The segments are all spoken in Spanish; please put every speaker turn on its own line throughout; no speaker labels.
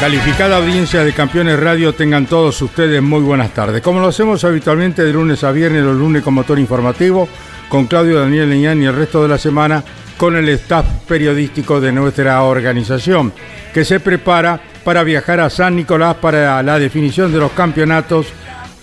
Calificada audiencia de Campeones Radio, tengan todos ustedes muy buenas tardes. Como lo hacemos habitualmente de lunes a viernes, los lunes con motor informativo, con Claudio Daniel Leñán y el resto de la semana con el staff periodístico de nuestra organización, que se prepara para viajar a San Nicolás para la definición de los campeonatos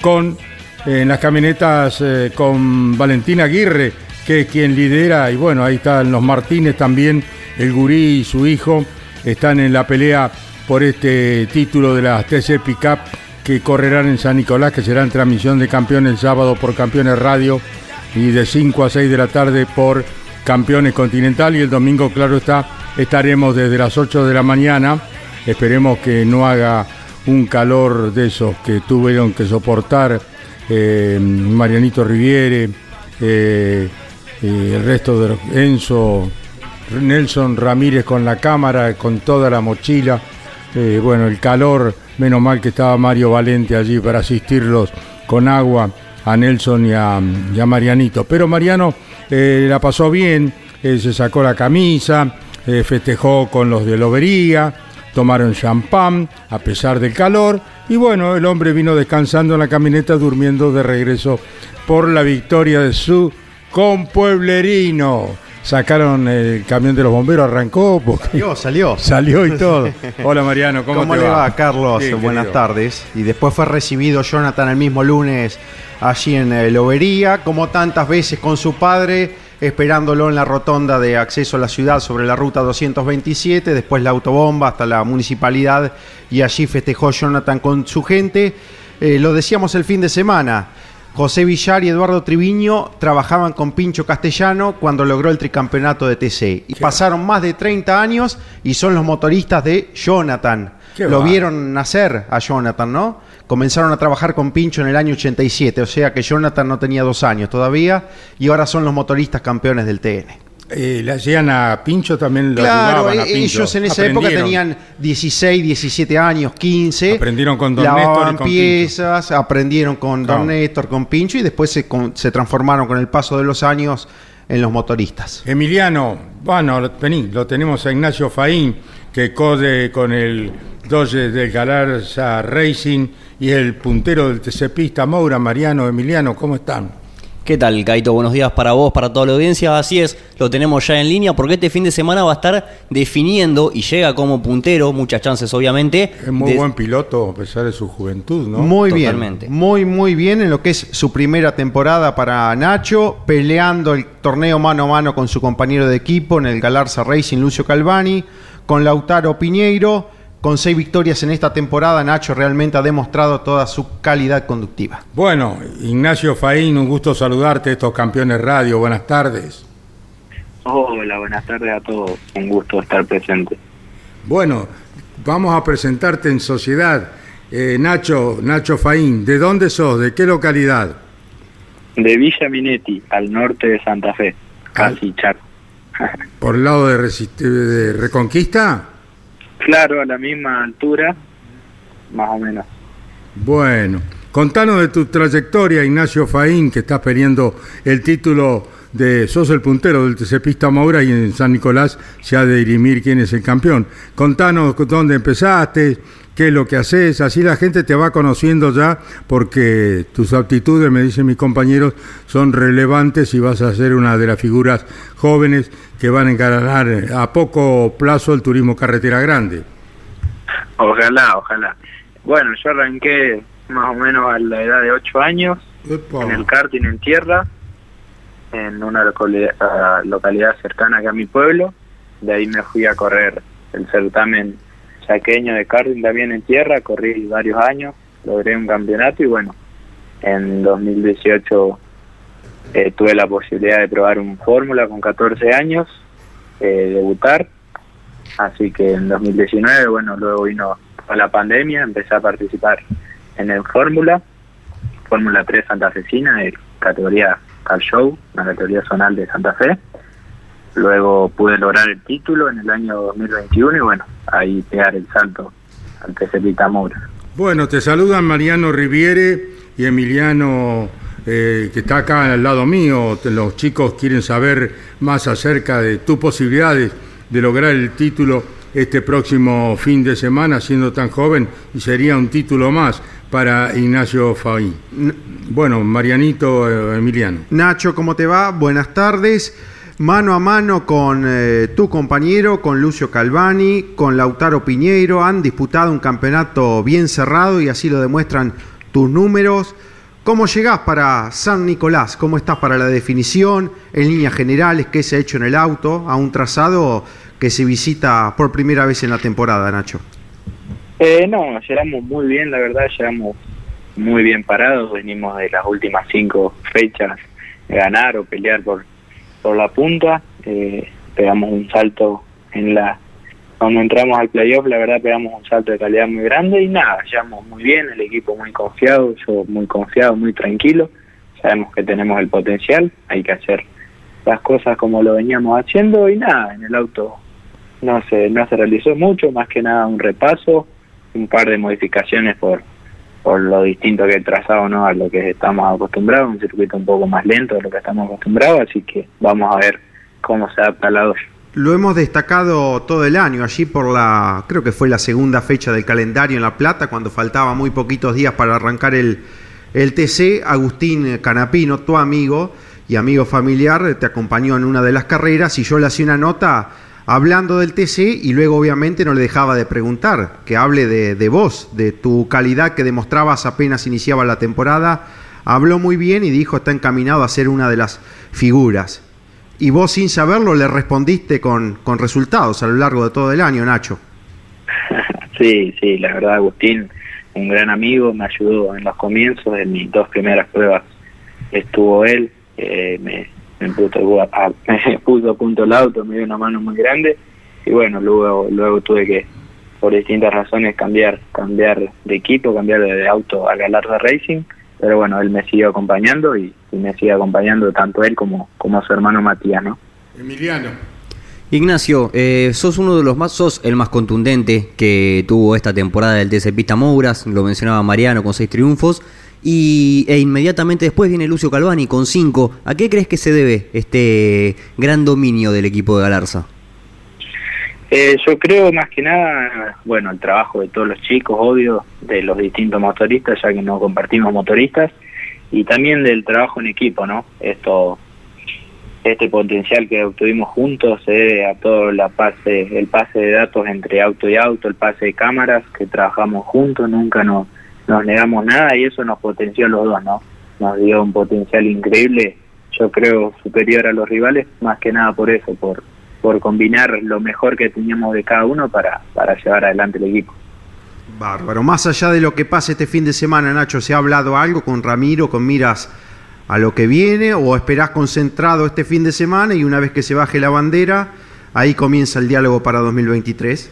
con en las camionetas eh, con Valentina Aguirre, que es quien lidera, y bueno, ahí están los Martínez también, el Gurí y su hijo, están en la pelea por este título de la TC Pickup que correrán en San Nicolás, que será en transmisión de campeones el sábado por Campeones Radio y de 5 a 6 de la tarde por Campeones Continental. Y el domingo, claro está, estaremos desde las 8 de la mañana, esperemos que no haga un calor de esos que tuvieron que soportar eh, Marianito Riviere, eh, y el resto de Enzo, Nelson Ramírez con la cámara, con toda la mochila eh, bueno, el calor, menos mal que estaba Mario Valente allí para asistirlos con agua a Nelson y a, Marianito. Pero Mariano eh, la pasó bien, eh, se sacó la camisa, festejó con los de Lobería, tomaron champán a pesar del calor y bueno, el hombre vino descansando en la camioneta durmiendo de regreso por la victoria de su compueblerino sacaron el camión de los bomberos, arrancó.
Salió, salió.
Salió y todo. Hola Mariano, ¿cómo,
¿Cómo le va? Carlos? Buenas tardes. Y después fue recibido Jonathan el mismo lunes allí en eh, Lobería, como tantas veces con su padre, esperándolo en la rotonda de acceso a la ciudad sobre la ruta 227, después la autobomba hasta la municipalidad y allí festejó Jonathan con su gente. Eh, lo decíamos el fin de semana. José Villar y Eduardo Triviño trabajaban con Pincho Castellano cuando logró el tricampeonato de TC. Y pasaron más de 30 años y son los motoristas de Jonathan. Lo vieron nacer a Jonathan, ¿no? Comenzaron a trabajar con Pincho en el año 87, o sea que Jonathan no tenía dos años todavía y ahora son los motoristas campeones del TN.
Eh, le hacían a Pincho también
lo claro, ayudaban a eh, ellos en esa época tenían 16, 17 años, 15.
Aprendieron con Don Néstor y
con piezas, aprendieron con Don Néstor, con Pincho y después se, se, transformaron con el paso de los años en los motoristas.
Emiliano, bueno, vení, lo tenemos a Ignacio Faín, que code con el Dodge del Galarza Racing y el puntero del TC Pista, Moura, Mariano, Emiliano, ¿cómo están?
¿Qué tal, Caito? Buenos días para vos, para toda la audiencia. Así es, lo tenemos ya en línea porque este fin de semana va a estar definiendo y llega como puntero, muchas chances obviamente.
Es muy buen piloto a pesar de su juventud, ¿no?
Muy bien, muy muy bien en lo que es su primera temporada para Nacho, peleando el torneo mano a mano con su compañero de equipo en el Galarza Racing Lucio Calvani, con Lautaro Piñeiro con seis victorias en esta temporada, Nacho realmente ha demostrado toda su calidad conductiva.
Bueno, Ignacio Faín, un gusto saludarte, estos campeones radio. Buenas tardes.
Hola, buenas tardes a todos. Un gusto estar presente.
Bueno, vamos a presentarte en sociedad. Eh, Nacho, Nacho Faín, ¿de dónde sos? ¿De qué localidad?
De Villa Minetti, al norte de Santa Fe, casi Chaco.
¿Por el lado de, de Reconquista?
Claro, a la misma altura, más o menos.
Bueno, contanos de tu trayectoria, Ignacio Faín, que estás peleando el título de sos el puntero del TC Pista Maura y en San Nicolás se ha de dirimir quién es el campeón. Contanos dónde empezaste, qué es lo que haces, así la gente te va conociendo ya porque tus aptitudes, me dicen mis compañeros, son relevantes y vas a ser una de las figuras jóvenes que van a encarar a poco plazo el turismo carretera grande.
Ojalá, ojalá. Bueno, yo arranqué más o menos a la edad de 8 años en el karting en tierra, en una localidad, localidad cercana acá a mi pueblo. De ahí me fui a correr el certamen saqueño de karting también en tierra, corrí varios años, logré un campeonato y bueno, en 2018 eh, tuve la posibilidad de probar un fórmula con 14 años, eh, debutar, así que en 2019, bueno, luego vino la pandemia, empecé a participar en el fórmula, fórmula 3 Santa Fecina, de categoría Car Show, la categoría zonal de Santa Fe, luego pude lograr el título en el año 2021 y bueno, ahí pegar el salto ante Cepita Moura.
Bueno, te saludan Mariano Riviere y Emiliano eh, que está acá al lado mío. Los chicos quieren saber más acerca de tus posibilidades de lograr el título este próximo fin de semana, siendo tan joven, y sería un título más para Ignacio Faín. Bueno, Marianito eh, Emiliano.
Nacho, ¿cómo te va? Buenas tardes mano a mano con eh, tu compañero, con Lucio Calvani, con Lautaro Piñeiro. Han disputado un campeonato bien cerrado y así lo demuestran tus números. ¿Cómo llegás para San Nicolás? ¿Cómo estás para la definición? En líneas generales, ¿qué se ha hecho en el auto? A un trazado que se visita por primera vez en la temporada, Nacho.
Eh, no, llegamos muy bien, la verdad, llegamos muy bien parados. Venimos de las últimas cinco fechas ganar o pelear por por la punta, eh, pegamos un salto en la cuando entramos al playoff, la verdad pegamos un salto de calidad muy grande y nada, llevamos muy bien, el equipo muy confiado, yo muy confiado, muy tranquilo, sabemos que tenemos el potencial, hay que hacer las cosas como lo veníamos haciendo y nada, en el auto no se, no se realizó mucho, más que nada un repaso, un par de modificaciones por, por lo distinto que el trazado no a lo que estamos acostumbrados, un circuito un poco más lento de lo que estamos acostumbrados, así que vamos a ver cómo se adapta la 2.
Lo hemos destacado todo el año, allí por la, creo que fue la segunda fecha del calendario en La Plata, cuando faltaba muy poquitos días para arrancar el, el TC, Agustín Canapino, tu amigo y amigo familiar, te acompañó en una de las carreras y yo le hacía una nota hablando del TC y luego obviamente no le dejaba de preguntar, que hable de, de vos, de tu calidad que demostrabas apenas iniciaba la temporada. Habló muy bien y dijo está encaminado a ser una de las figuras. Y vos sin saberlo le respondiste con, con resultados a lo largo de todo el año, Nacho.
Sí, sí, la verdad Agustín, un gran amigo, me ayudó en los comienzos, en mis dos primeras pruebas estuvo él, eh, me, me puso, a, me puso a punto el auto, me dio una mano muy grande y bueno, luego luego tuve que por distintas razones cambiar cambiar de equipo, cambiar de, auto a Galarda Racing, pero bueno, él me siguió acompañando y, me sigue acompañando tanto él como, como su hermano Matías, ¿no?
Emiliano.
Ignacio, eh, sos uno de los más, sos el más contundente que tuvo esta temporada del TC Pista Mouras, lo mencionaba Mariano con seis triunfos. Y, e inmediatamente después viene Lucio Calvani con cinco. ¿A qué crees que se debe este gran dominio del equipo de Galarza?
Eh, yo creo más que nada, bueno, el trabajo de todos los chicos, obvio, de los distintos motoristas, ya que no compartimos motoristas, y también del trabajo en equipo, ¿no? Esto, este potencial que obtuvimos juntos debe a todo la pase, el pase de datos entre auto y auto, el pase de cámaras, que trabajamos juntos, nunca nos nos negamos nada y eso nos potenció a los dos, ¿no? Nos dio un potencial increíble, yo creo superior a los rivales, más que nada por eso, por, por combinar lo mejor que teníamos de cada uno para, para llevar adelante el equipo.
Bárbaro. Más allá de lo que pase este fin de semana, Nacho, ¿se ha hablado algo con Ramiro, con miras a lo que viene o esperás concentrado este fin de semana y una vez que se baje la bandera, ahí comienza el diálogo para 2023?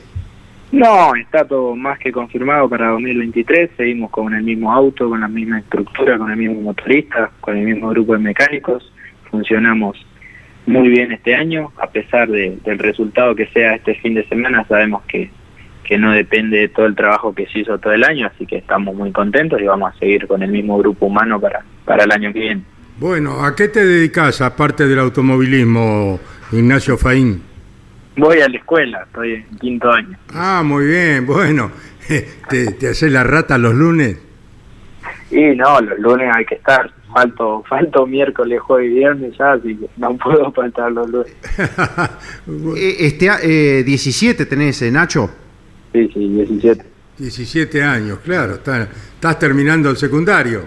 No, está todo más que confirmado para 2023. Seguimos con el mismo auto, con la misma estructura, con el mismo motorista, con el mismo grupo de mecánicos. Funcionamos muy bien este año, a pesar de, del resultado que sea este fin de semana, sabemos que, que no depende de todo el trabajo que se hizo todo el año, así que estamos muy contentos y vamos a seguir con el mismo grupo humano para, para el año que viene.
Bueno, ¿a qué te dedicas aparte del automovilismo, Ignacio Faín?
Voy a la escuela, estoy en quinto año.
Ah, muy bien, bueno. ¿Te, te haces la rata los lunes?
Y no, los lunes hay que estar. Falto, falto miércoles, jueves y viernes ya, así que no puedo faltar los lunes.
Eh, este, eh, 17 tenés, eh, Nacho.
Sí, sí, 17.
17 años, claro. estás terminando el secundario.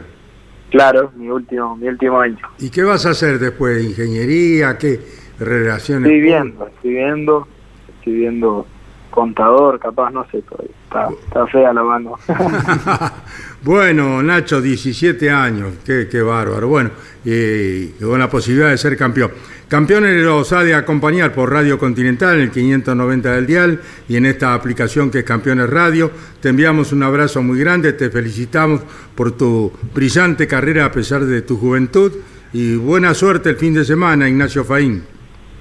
Claro, mi último, mi último año.
¿Y qué vas a hacer después? ¿Ingeniería? ¿Qué relaciones?
Estoy viendo, estoy viendo, estoy viendo contador, capaz, no sé, está, está fea la mano.
bueno, Nacho, 17 años, qué, qué bárbaro. Bueno, y con la posibilidad de ser campeón. Campeones los ha de acompañar por Radio Continental en el 590 del Dial y en esta aplicación que es Campeones Radio. Te enviamos un abrazo muy grande, te felicitamos por tu brillante carrera a pesar de tu juventud y buena suerte el fin de semana, Ignacio Faín.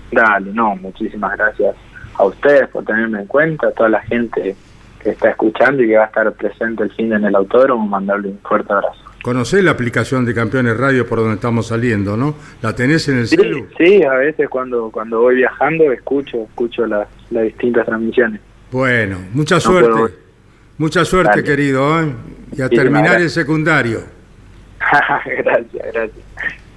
Dale, no, muchísimas gracias a ustedes por tenerme en cuenta, a toda la gente que está escuchando y que va a estar presente el fin de en el autódromo, mandarle un fuerte abrazo.
Conocés la aplicación de Campeones Radio por donde estamos saliendo, ¿no? ¿La tenés en el
sí,
celu?
Sí, a veces cuando, cuando voy viajando escucho, escucho las, distintas transmisiones.
Bueno, mucha suerte. mucha suerte, querido, ¿eh? Y a terminar el secundario.
gracias, gracias.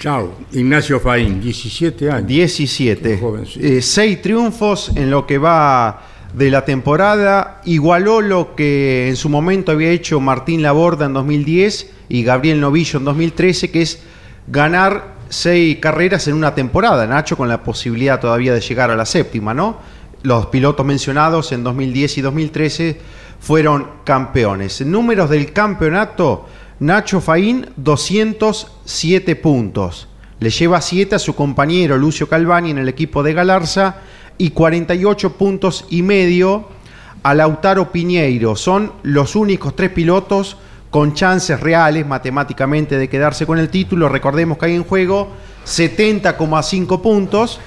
Chao, Ignacio Faín, 17 años.
17. Eh, seis triunfos en lo que va de la temporada. Igualó lo que en su momento había hecho Martín Laborda en 2010 y Gabriel Novillo en 2013, que es ganar seis carreras en una temporada, Nacho, con la posibilidad todavía de llegar a la séptima, ¿no? Los pilotos mencionados en 2010 y 2013 fueron campeones. Números del campeonato, Nacho Faín, 207 puntos. Le lleva 7 a su compañero Lucio Calvani en el equipo de Galarza y 48 puntos y medio a Lautaro Piñeiro. Son los únicos tres pilotos con chances reales matemáticamente de quedarse con el título. Recordemos que hay en juego 70,5 puntos.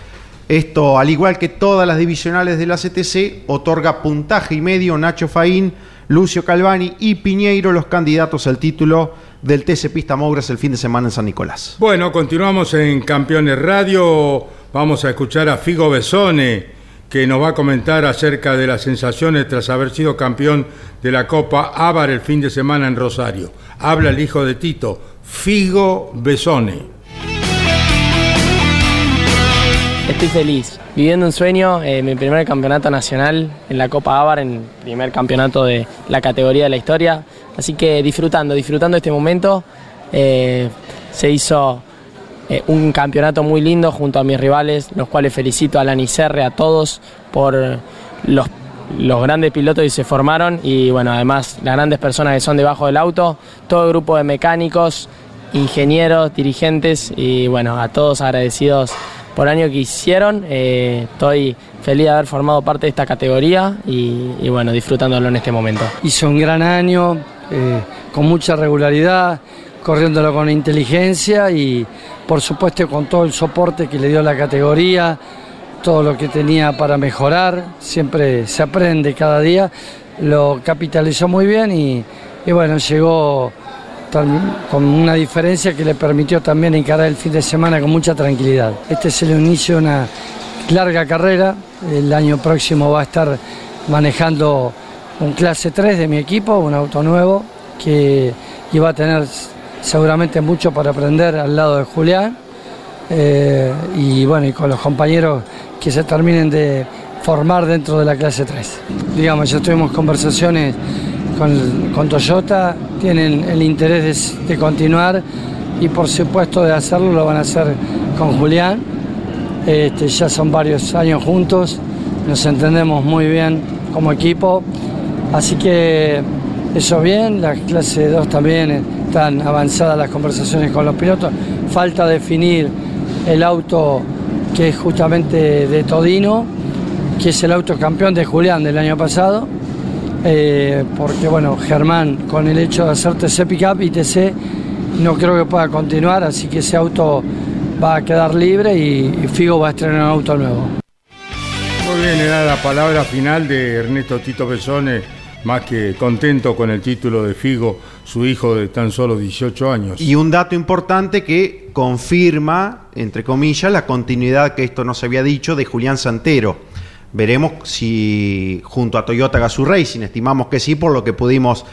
Esto, al igual que todas las divisionales de la CTC, otorga puntaje y medio Nacho Faín, Lucio Calvani y Piñeiro, los candidatos al título del TC Pista Mogras el fin de semana en San Nicolás.
Bueno, continuamos en Campeones Radio. Vamos a escuchar a Figo Besone que nos va a comentar acerca de las sensaciones tras haber sido campeón de la Copa Ávar el fin de semana en Rosario. Habla el hijo de Tito, Figo Besone.
Estoy feliz, viviendo un sueño, eh, mi primer campeonato nacional en la Copa Ávar, en primer campeonato de la categoría de la historia. Así que disfrutando, disfrutando este momento. Eh, se hizo eh, un campeonato muy lindo junto a mis rivales, los cuales felicito a la Nicerre, a todos por los, los grandes pilotos que se formaron y bueno, además las grandes personas que son debajo del auto, todo el grupo de mecánicos, ingenieros, dirigentes y bueno, a todos agradecidos por año que hicieron. Eh, estoy feliz de haber formado parte de esta categoría y, bueno, disfrutándolo en este momento.
Hizo un gran año, eh, con mucha regularidad corriéndolo con inteligencia y por supuesto con todo el soporte que le dio la categoría, todo lo que tenía para mejorar, siempre se aprende cada día, lo capitalizó muy bien y, bueno, llegó con una diferencia que le permitió también encarar el fin de semana con mucha tranquilidad. Este es el inicio de una larga carrera, el año próximo va a estar manejando un clase 3 de mi equipo, un auto nuevo que iba a tener seguramente mucho para aprender al lado de Julián eh, y bueno, y con los compañeros que se terminen de formar dentro de la clase 3. Digamos, ya tuvimos conversaciones con, Toyota, tienen el interés de, continuar y por supuesto de hacerlo lo van a hacer con Julián. Este, ya son varios años juntos, nos entendemos muy bien como equipo, así que eso bien, la clase 2 también están avanzadas las conversaciones con los pilotos. Falta definir el auto que es justamente de Todino, que es el auto campeón de Julián del año pasado. Eh, porque bueno, Germán con el hecho de hacer TC Pickup y TC no creo que pueda continuar, así que ese auto va a quedar libre y, Figo va a estrenar un auto nuevo.
Muy bien, era la palabra final de Ernesto Tito Besone, más que contento con el título de Figo su hijo de tan solo 18 años.
Y un dato importante que confirma, entre comillas, la continuidad que esto no se había dicho de Julián Santero. Veremos si junto a Toyota Gazoo Racing, estimamos que sí, por lo que pudimos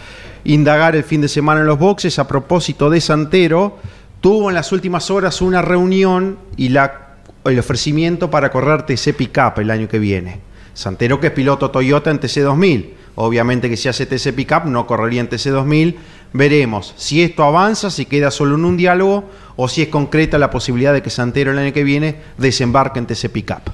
indagar el fin de semana en los boxes. A propósito de Santero, tuvo en las últimas horas una reunión y la, el ofrecimiento para correr TC Pickup el año que viene. Santero que es piloto Toyota en TC2000. Obviamente que si hace TC Pickup no correría en TC2000. Veremos si esto avanza, si queda solo en un diálogo o si es concreta la posibilidad de que Santero el año que viene desembarque en TC Pickup.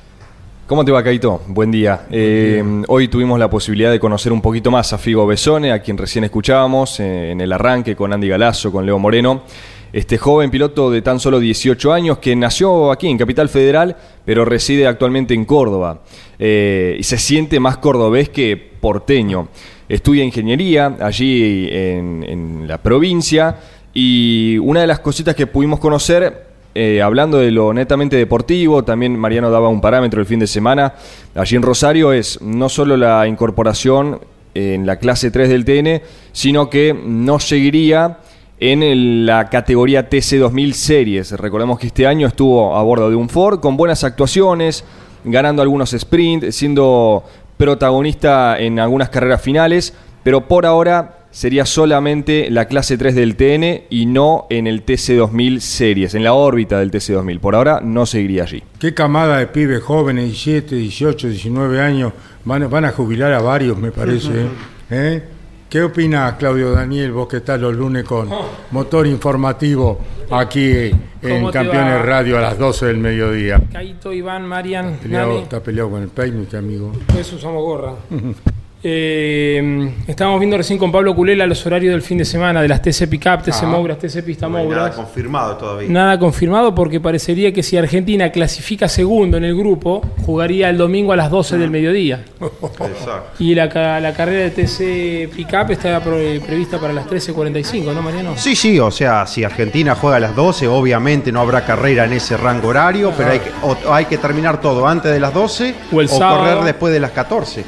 ¿Cómo te va, Caito? Buen día. Eh, hoy tuvimos la posibilidad de conocer un poquito más a Figo Besone, a quien recién escuchábamos eh, en el arranque con Andy Galazo, con Leo Moreno. Este joven piloto de tan solo 18 años que nació aquí en Capital Federal, pero reside actualmente en Córdoba. Eh, y se siente más cordobés que porteño. Estudia ingeniería allí en, en la provincia y una de las cositas que pudimos conocer eh, hablando de lo netamente deportivo, también Mariano daba un parámetro el fin de semana, allí en Rosario es no solo la incorporación en la clase 3 del TN, sino que no seguiría en la categoría TC2000 Series. Recordemos que este año estuvo a bordo de un Ford con buenas actuaciones, ganando algunos sprints, siendo protagonista en algunas carreras finales, pero por ahora sería solamente la clase 3 del TN y no en el TC2000 series, en la órbita del TC2000. Por ahora no seguiría allí.
¿Qué camada de pibes jóvenes, 17, 18, 19 años, van, van a jubilar a varios, me parece? ¿eh? ¿Eh? ¿Qué opinas, Claudio Daniel, vos que estás los lunes con motor informativo aquí en Campeones Radio a las 12 del mediodía?
Caito, Iván, Marian,
¿Está peleado, está peleado con el peine, este amigo.
Eso usamos gorra. Eh, estábamos viendo recién con Pablo Culela los horarios del fin de semana de las TC Pickup, TC
Ah.
Mouras, TC Pista
No nada confirmado todavía.
Nada confirmado porque parecería que si Argentina clasifica segundo en el grupo, jugaría el domingo a las 12 del mediodía.
Exacto.
Y la, la carrera de TC Pickup está pro- prevista para las 13.45, ¿no, Mariano?
Sí, sí, o sea, si Argentina juega a las 12, obviamente no habrá carrera en ese rango horario, pero hay que, o- hay que terminar todo antes de las 12
O el sábado.
correr después de las 14.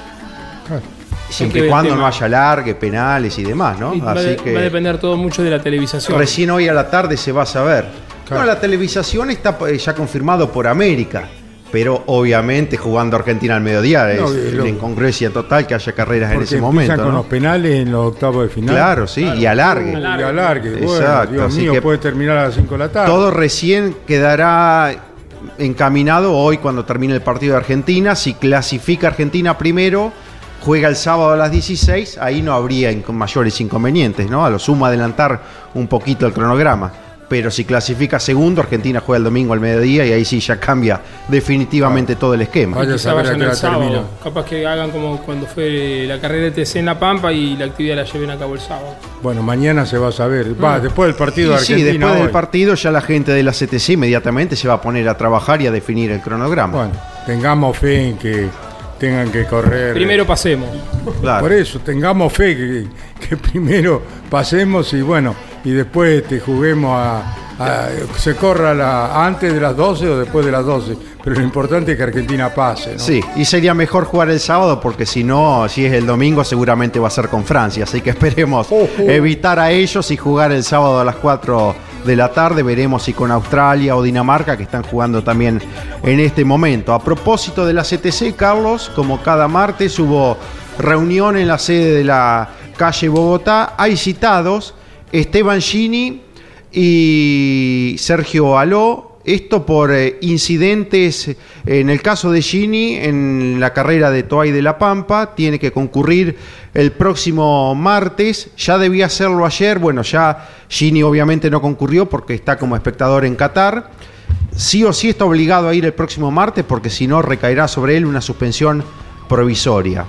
Siempre y cuando no haya largue, penales y demás, ¿no?
Y va,
Así
de-
que
va a depender todo mucho de la televisación.
recién hoy a la tarde se va a saber.
Claro.
No, la televisación está eh, ya confirmado por América, pero obviamente jugando Argentina al mediodía es
No, y lo-
una incongruencia total que haya carreras en ese momento.
con
¿no?
los penales en los octavos de final.
Claro, sí, y alargue.
Y alargue. Bueno,
Exacto,
Dios
así
mío,
que-
puede terminar a las 5 de la tarde.
Todo recién quedará encaminado hoy cuando termine el partido de Argentina. Si clasifica Argentina primero, juega el sábado a las 16, ahí no habría mayores inconvenientes, ¿no? A lo sumo adelantar un poquito el cronograma. Pero si clasifica segundo, Argentina juega el domingo al mediodía y ahí sí ya cambia definitivamente todo el esquema.
Vaya a
Quizá
saber a
vayan
qué
el sábado. Capaz que hagan como cuando fue la carrera de TC en La Pampa y la actividad la lleven a cabo el sábado.
Bueno, mañana se va a saber.
Mm.
Va, después del partido de
sí,
Argentina.
después del partido ya la gente de la CTC inmediatamente se va a poner a trabajar y a definir el cronograma.
Bueno, tengamos fe en que tengan que correr.
Primero pasemos.
Claro.
Por eso, tengamos fe que, que primero pasemos y bueno, y después te juguemos a, a- se corra la, antes de las 12 o después de las 12. Pero lo importante es que Argentina pase, ¿no?
Sí, y sería mejor jugar el sábado porque si no, si es el domingo seguramente va a ser con Francia, así que esperemos evitar a ellos y jugar el sábado a las 4 de la tarde, veremos si con Australia o Dinamarca que están jugando también en este momento. A propósito de la CTC, Carlos, como cada martes hubo reunión en la sede de la calle Bogotá, hay citados Esteban Gini y Sergio Aló, esto por eh, incidentes, eh, en el caso de Gini, en la carrera de Toay de la Pampa, tiene que concurrir el próximo martes, ya debía hacerlo ayer, bueno, ya Gini obviamente no concurrió porque está como espectador en Qatar, sí o sí está obligado a ir el próximo martes porque si no recaerá sobre él una suspensión provisoria.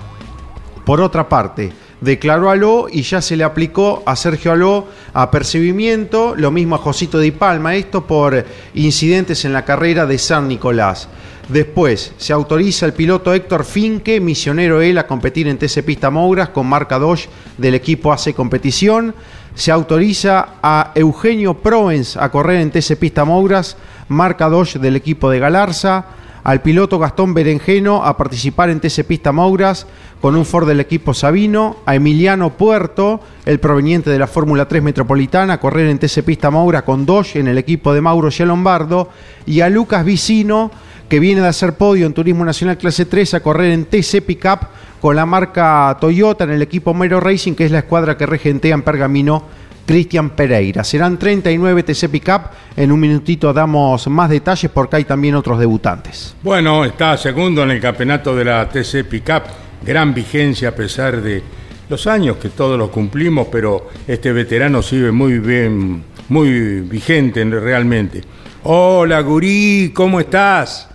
Por otra parte, declaró Aló y ya se le aplicó a Sergio Aló apercibimiento, lo mismo a Josito Di Palma, esto por incidentes en la carrera de San Nicolás. Después, se autoriza al piloto Héctor Finque, misionero él, a competir en TC Pista Mouras con marca Dodge del equipo AC Competición. Se autoriza a Eugenio Proens a correr en TC Pista Mouras, marca Dodge del equipo de Galarza al piloto Gastón Berenjeno a participar en TC Pista Mouras con un Ford del equipo Sabino, a Emiliano Puerto, el proveniente de la Fórmula 3 Metropolitana, a correr en TC Pista Moura con Dodge en el equipo de Mauro Lombardo, y a Lucas Vicino, que viene de hacer podio en Turismo Nacional Clase 3, a correr en TC Pickup con la marca Toyota en el equipo Mero Racing, que es la escuadra que regentea en Pergamino Cristian Pereira. Serán 39 TC Pickup. En un minutito damos más detalles porque hay también otros debutantes.
Bueno, está segundo en el campeonato de la TC Pickup. Gran vigencia a pesar de los años que todos los cumplimos, pero este veterano sigue muy bien, muy vigente realmente. Hola, Gurí, ¿cómo estás?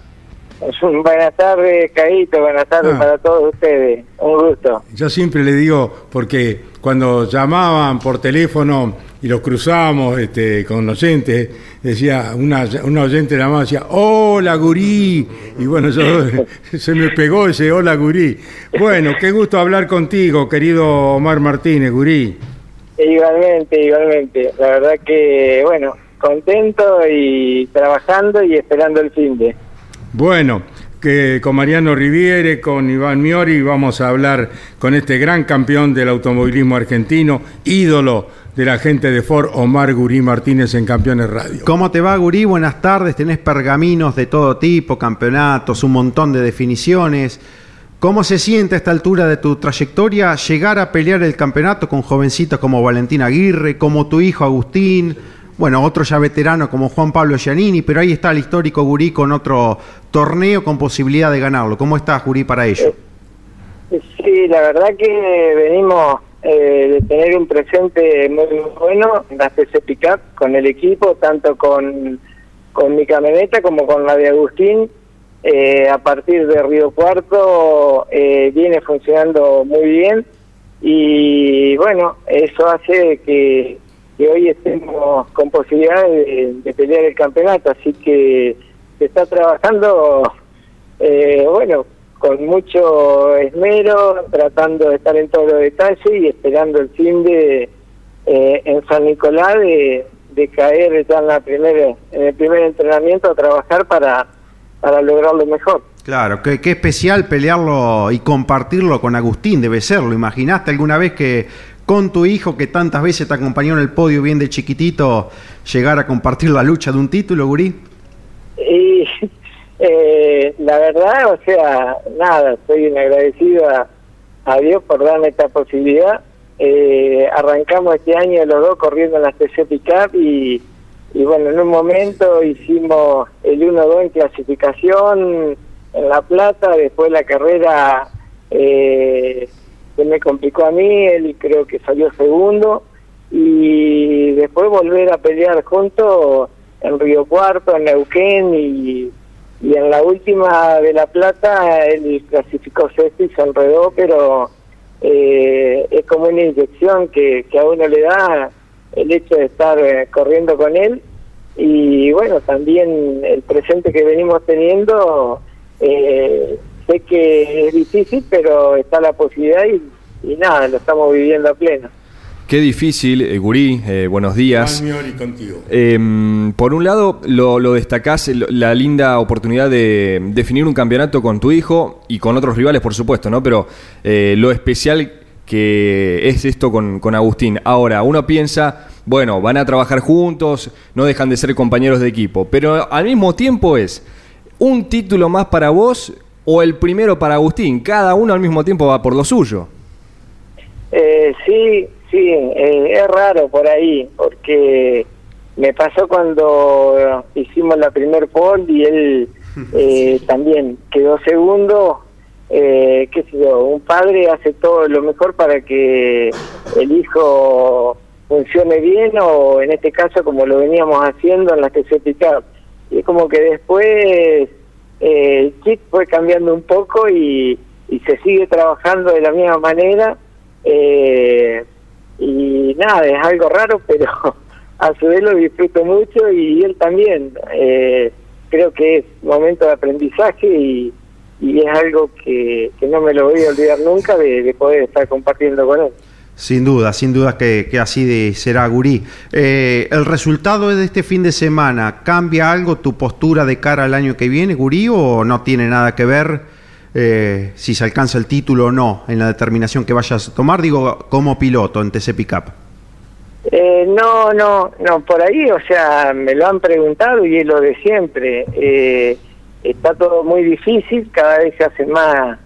Buenas tardes, Caíto, buenas tardes ah. para todos ustedes. Un gusto.
Yo siempre le digo, porque cuando llamaban por teléfono y los cruzábamos este, con oyentes, decía, una, una oyente llamaba decía, hola gurí, y bueno, se me pegó ese hola gurí. Bueno, qué gusto hablar contigo, querido Omar Martínez, gurí.
Igualmente, igualmente. La verdad que, bueno, contento y trabajando y esperando el fin de.
Bueno, que con Mariano Riviere, con Iván Miori, vamos a hablar con este gran campeón del automovilismo argentino, ídolo de la gente de Ford, Omar Gurí Martínez en Campeones Radio.
¿Cómo te va, Gurí? Buenas tardes. Tenés pergaminos de todo tipo, campeonatos, un montón de definiciones. ¿Cómo se siente a esta altura de tu trayectoria llegar a pelear el campeonato con jovencitos como Valentín Aguirre, como tu hijo Agustín? Bueno, otro ya veterano como Juan Pablo Giannini, pero ahí está el histórico Gurí con otro torneo con posibilidad de ganarlo. ¿Cómo estás, Gurí, para ello?
Eh, sí, la verdad que venimos eh, de tener un presente muy bueno en la PC Pickup con el equipo, tanto con, con mi camioneta como con la de Agustín. Eh, a partir de Río Cuarto viene funcionando muy bien y bueno, eso hace que que hoy estemos con posibilidades de, pelear el campeonato, así que se está trabajando, eh, bueno, con mucho esmero, tratando de estar en todos los detalles y esperando el fin de eh, en San Nicolás de, caer ya en la primera, en el primer entrenamiento a trabajar para para lograrlo mejor.
Claro, qué, qué especial pelearlo y compartirlo con Agustín, debe serlo. ¿Imaginaste alguna vez que con tu hijo que tantas veces te acompañó en el podio bien de chiquitito, llegar a compartir la lucha de un título, Gurí?
Y eh, la verdad, o sea, nada, estoy agradecido a, Dios por darme esta posibilidad. Eh, arrancamos este año los dos corriendo en la TC Pickup y, y bueno, en un momento hicimos el 1-2 en clasificación en La Plata, después la carrera... Eh, se me complicó a mí, él creo que salió segundo, y después volver a pelear juntos en Río Cuarto, en Neuquén, y, y en la última de La Plata él clasificó sexto y se enredó, pero eh, es como una inyección que, que a uno le da el hecho de estar eh, corriendo con él, y bueno, también el presente que venimos teniendo... Eh, sé que es difícil, pero está la posibilidad y, nada, lo estamos viviendo a pleno.
Qué difícil, eh, Gurí, eh, buenos días. Em, por un lado, lo, lo destacás la linda oportunidad de definir un campeonato con tu hijo y con otros rivales, por supuesto, ¿no? Pero eh, lo especial que es esto con, con Agustín. Ahora, uno piensa, bueno, van a trabajar juntos, no dejan de ser compañeros de equipo, pero al mismo tiempo es un título más para vos o el primero para Agustín? Cada uno al mismo tiempo va por lo suyo.
Eh, sí, sí, eh, es raro por ahí, porque me pasó cuando hicimos la primer poll y él eh, también quedó segundo. Eh, qué sé yo, un padre hace todo lo mejor para que el hijo funcione bien o en este caso como lo veníamos haciendo en la que se. Y es como que después eh, el kit fue cambiando un poco y, se sigue trabajando de la misma manera. Eh, y nada, es algo raro, pero a su vez lo disfruto mucho y él también. Eh, creo que es momento de aprendizaje y, es algo que, no me lo voy a olvidar nunca de poder estar compartiendo con él.
Sin duda, sin duda que, así de, será, Gurí. Eh, ¿El resultado de este fin de semana cambia algo tu postura de cara al año que viene, Gurí, o no tiene nada que ver eh, si se alcanza el título o no en la determinación que vayas a tomar, digo, como piloto en TC Pickup?
Eh, no, no, no, por ahí, o sea, me lo han preguntado y es lo de siempre. Eh, está todo muy difícil, cada vez se hace más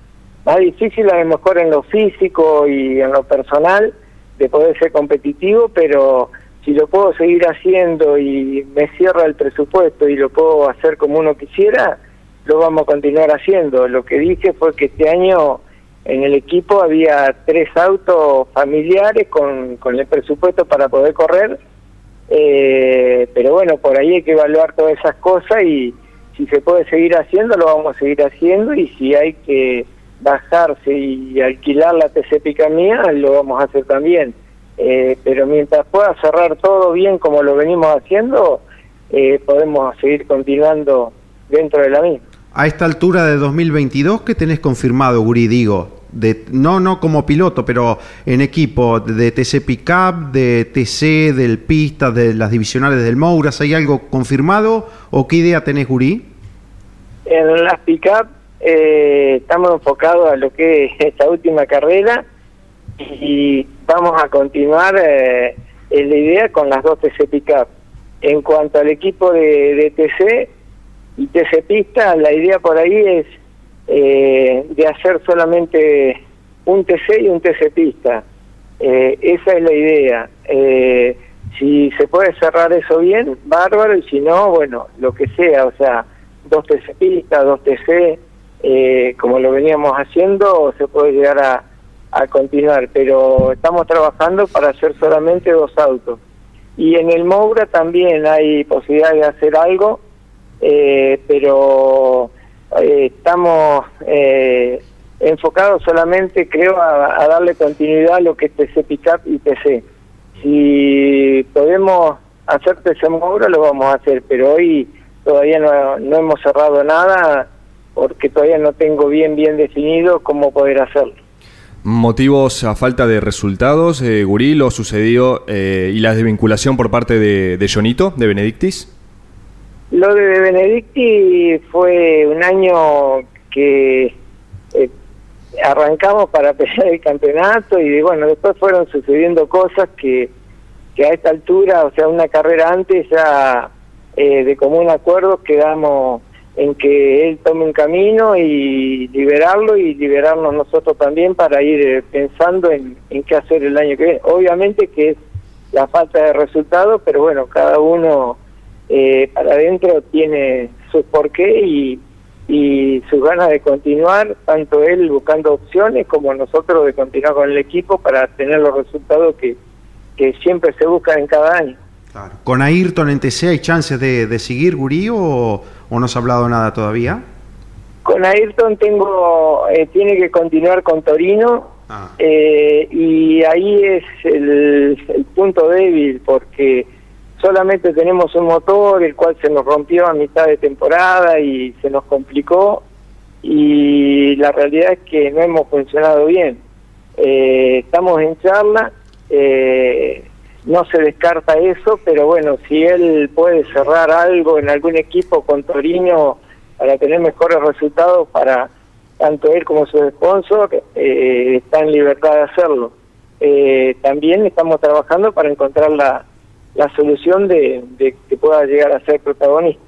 más difícil a lo mejor en lo físico y en lo personal, de poder ser competitivo, pero si lo puedo seguir haciendo y me cierra el presupuesto y lo puedo hacer como uno quisiera, lo vamos a continuar haciendo. Lo que dije fue que este año en el equipo había tres autos familiares con, con el presupuesto para poder correr, eh, pero bueno, por ahí hay que evaluar todas esas cosas y si se puede seguir haciendo, lo vamos a seguir haciendo y si hay que bajarse y alquilar la TC mía, lo vamos a hacer también. Eh, pero mientras pueda cerrar todo bien como lo venimos haciendo, eh, podemos seguir continuando dentro de la misma.
A esta altura de 2022, ¿qué tenés confirmado, Guri? Digo, de, no, no como piloto, pero en equipo de TC Pickup, de TC, del Pista, de las divisionales del Mouras, ¿hay algo confirmado o qué idea tenés, Guri?
En las Pickup eh, estamos enfocados a lo que es esta última carrera y vamos a continuar eh, la idea con las dos TC Pickup. En cuanto al equipo de, de TC y TC Pista, la idea por ahí es eh, de hacer solamente un TC y un TC Pista. Eh, esa es la idea. Eh, si se puede cerrar eso bien, bárbaro, y si no, bueno, lo que sea, o sea, dos TC Pista, dos TC, eh, como lo veníamos haciendo, se puede llegar a, a continuar, pero estamos trabajando para hacer solamente dos autos. Y en el Moura también hay posibilidad de hacer algo, eh, pero eh, estamos eh, enfocados solamente, creo, a, darle continuidad a lo que es TC Pickup y TC. Si podemos hacer TC Moura, lo vamos a hacer, pero hoy todavía no, no hemos cerrado nada porque todavía no tengo bien, bien definido cómo poder hacerlo.
¿Motivos a falta de resultados, eh, Gurí, lo sucedió eh, y la desvinculación por parte de, de Jonito, de Benedictis?
Lo de Benedicti fue un año que eh, arrancamos para pelear el campeonato y bueno, después fueron sucediendo cosas que, que a esta altura, o sea, una carrera antes ya eh, de común acuerdo quedamos en que él tome un camino y liberarlo y liberarnos nosotros también para ir eh, pensando en, en qué hacer el año que viene. Obviamente que es la falta de resultados, pero bueno, cada uno eh, para adentro tiene su porqué y, y sus ganas de continuar, tanto él buscando opciones como nosotros de continuar con el equipo para tener los resultados que, que siempre se buscan en cada año.
¿Con Ayrton en TC hay chances de, de seguir, Gurí, o, o, no se ha hablado nada todavía?
Con Ayrton tengo, eh, tiene que continuar con Torino, ah. eh, y ahí es el, el, punto débil, porque solamente tenemos un motor, el cual se nos rompió a mitad de temporada y se nos complicó, y la realidad es que no hemos funcionado bien. Eh, estamos en charla, eh, no se descarta eso, pero bueno, si él puede cerrar algo en algún equipo con Torino para tener mejores resultados para tanto él como su sponsor, eh, está en libertad de hacerlo. Eh, también estamos trabajando para encontrar la, la solución de, de, que pueda llegar a ser protagonista.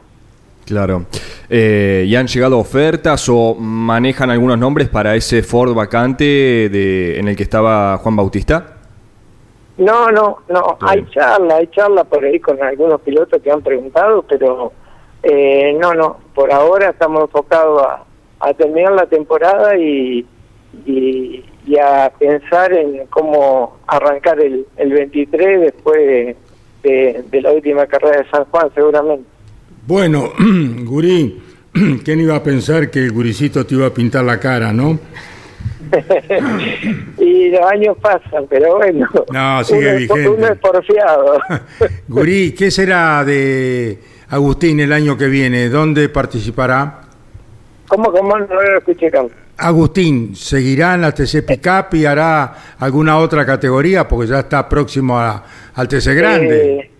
Claro. Eh, ¿Y han llegado ofertas o manejan algunos nombres para ese Ford vacante de, en el que estaba Juan Bautista?
No, no, no, hay charla, hay charla por ahí con algunos pilotos que han preguntado, pero eh, no, no, por ahora estamos enfocados a, a terminar la temporada y, y, y, a pensar en cómo arrancar el, el 23 después de, de, de, la última carrera de San Juan, seguramente.
Bueno, Gurí, ¿quién iba a pensar que el Guricito te iba a pintar la cara, no?
y los años pasan, pero bueno.
No, sigue uno, vigente.
Uno es porfiado.
Gurí, ¿qué será de Agustín el año que viene? ¿Dónde participará?
¿Cómo, cómo no lo escuché, Carlos?
Agustín, ¿seguirá en la TC Pickup y hará alguna otra categoría? Porque ya está próximo a, al TC Grande.
Eh,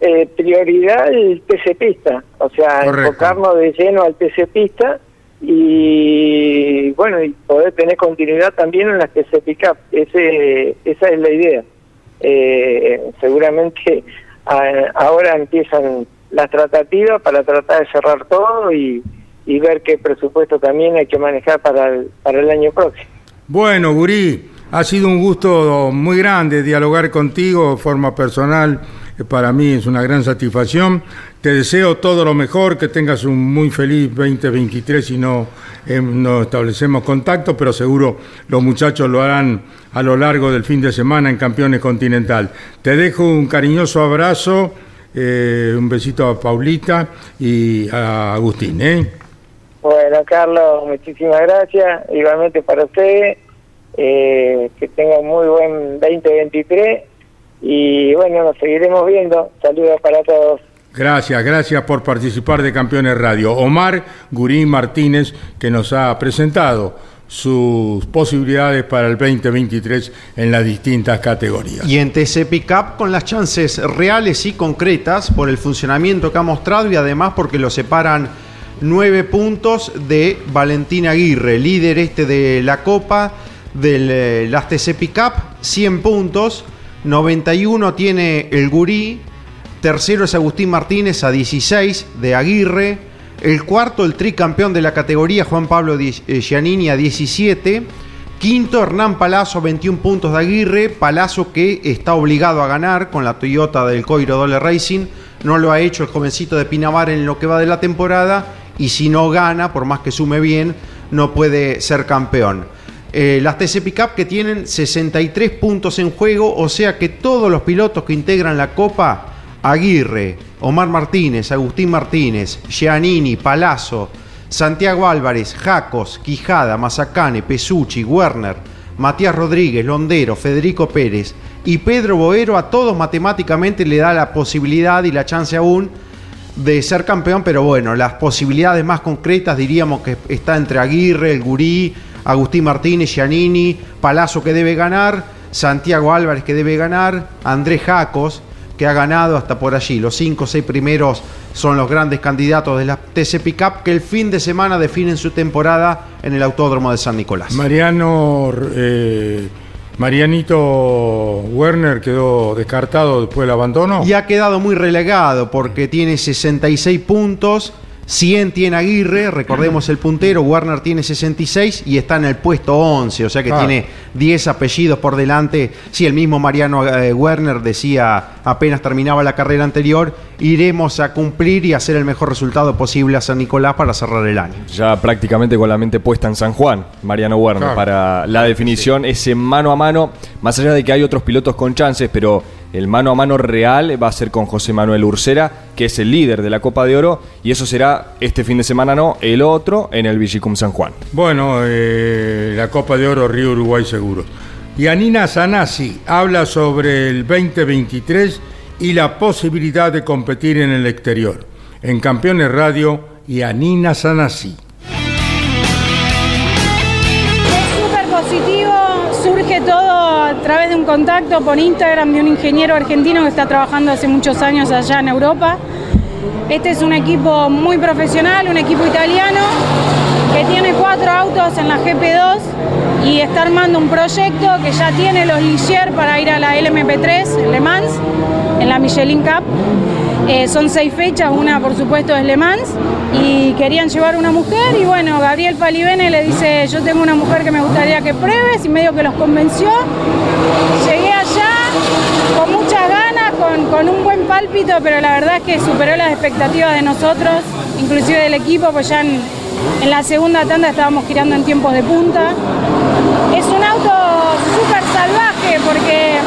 eh, prioridad el TC Pista, o sea, Correcto. enfocarnos de lleno al TC Pista y bueno, y poder tener continuidad también en las TC Pickup. Ese, esa es la idea. Eh, seguramente ahora empiezan las tratativas para tratar de cerrar todo y y ver qué presupuesto también hay que manejar para el, para el año próximo.
Bueno, Gurí, Ha sido un gusto muy grande dialogar contigo de forma personal. Para mí es una gran satisfacción. Te deseo todo lo mejor, que tengas un muy feliz 2023 si no, eh, no establecemos contacto, pero seguro los muchachos lo harán a lo largo del fin de semana en Campeones Continental. Te dejo un cariñoso abrazo, eh, un besito a Paulita y a Agustín. ¿eh?
Bueno, Carlos, muchísimas gracias. Igualmente para usted eh, que tengan muy buen 2023 y bueno, nos seguiremos viendo. Saludos para todos.
Gracias, gracias por participar de Campeones Radio. Omar Gurín Martínez, que nos ha presentado sus posibilidades para el 2023 en las distintas categorías.
Y en TC Pickup con las chances reales y concretas por el funcionamiento que ha mostrado y además porque lo separan nueve puntos de Valentín Aguirre, líder este de la Copa de eh, las TC Pickup, 100 puntos, 91 tiene el Gurí, tercero es Agustín Martínez a 16 de Aguirre, el cuarto el tricampeón de la categoría Juan Pablo eh, Giannini a 17, quinto Hernán Palazzo 21 puntos de Aguirre, Palazzo que está obligado a ganar con la Toyota del Coiro Dole Racing, no lo ha hecho el jovencito de Pinamar en lo que va de la temporada y si no gana, por más que sume bien, no puede ser campeón. Eh, las TC Pickup que tienen 63 puntos en juego, o sea que todos los pilotos que integran la Copa, Aguirre, Omar Martínez, Agustín Martínez, Giannini, Palazzo, Santiago Álvarez, Jacos, Quijada, Mazacane, Pesucci, Werner, Matías Rodríguez, Londero, Federico Pérez y Pedro Boero, a todos matemáticamente le da la posibilidad y la chance aún de ser campeón, pero bueno, las posibilidades más concretas diríamos que está entre Aguirre, el Gurí, Agustín Martínez, Giannini, Palazzo que debe ganar, Santiago Álvarez que debe ganar, Andrés Jacos que ha ganado hasta por allí. Los cinco o seis primeros son los grandes candidatos de la TC Pickup que el fin de semana definen su temporada en el Autódromo de San Nicolás.
Mariano, eh, Marianito Werner quedó descartado después del abandono.
Y ha quedado muy relegado porque tiene 66 puntos 100 tiene Aguirre, recordemos el puntero, Warner tiene 66 y está en el puesto 11, o sea que tiene 10 apellidos por delante. Sí, el mismo Mariano eh, Werner decía apenas terminaba la carrera anterior, iremos a cumplir y hacer el mejor resultado posible a San Nicolás para cerrar el año.
Ya prácticamente con la mente puesta en San Juan, Mariano Werner, para la definición, ese mano a mano, más allá de que hay otros pilotos con chances, pero el mano a mano real va a ser con José Manuel Ursera, que es el líder de la Copa de Oro, y eso será este fin de semana, no, el otro en el Vigicum San Juan.
Bueno, eh, la Copa de Oro Río Uruguay seguro. Y Anina Sanasi habla sobre el 2023 y la posibilidad de competir en el exterior. En Campeones Radio y Anina Sanasi.
a través de un contacto por Instagram de un ingeniero argentino que está trabajando hace muchos años allá en Europa. Este es un equipo muy profesional, un equipo italiano que tiene cuatro autos en la GP2 y está armando un proyecto que ya tiene los Ligier para ir a la LMP3 en Le Mans, en la Michelin Cup. Eh, son seis fechas, una por supuesto es Le Mans, y querían llevar una mujer y bueno, Gabriel Palivene le dice, yo tengo una mujer que me gustaría que pruebes y medio que los convenció. Llegué allá con muchas ganas, con, un buen pálpito, pero la verdad es que superó las expectativas de nosotros, inclusive del equipo, pues ya en, la segunda tanda estábamos girando en tiempos de punta. Es un auto súper salvaje porque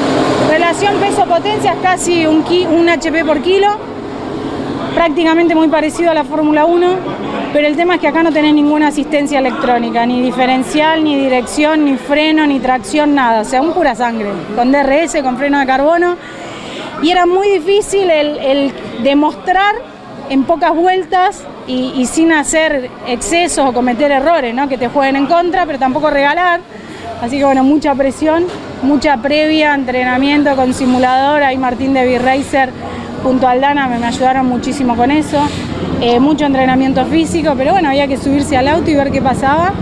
relación peso-potencia es casi un, HP por kilo prácticamente muy parecido a la Fórmula 1, pero el tema es que acá no tenés ninguna asistencia electrónica, ni diferencial, ni dirección, ni freno, ni tracción, nada, o sea, un pura sangre, con DRS, con freno de carbono, y era muy difícil el, demostrar en pocas vueltas y, sin hacer excesos o cometer errores, ¿no? que te jueguen en contra, pero tampoco regalar. Así que bueno, mucha presión, mucha previa, entrenamiento con simulador, ahí Martín de V-Racer junto a Aldana me, ayudaron muchísimo con eso, eh, mucho entrenamiento físico, pero bueno, había que subirse al auto y ver qué pasaba.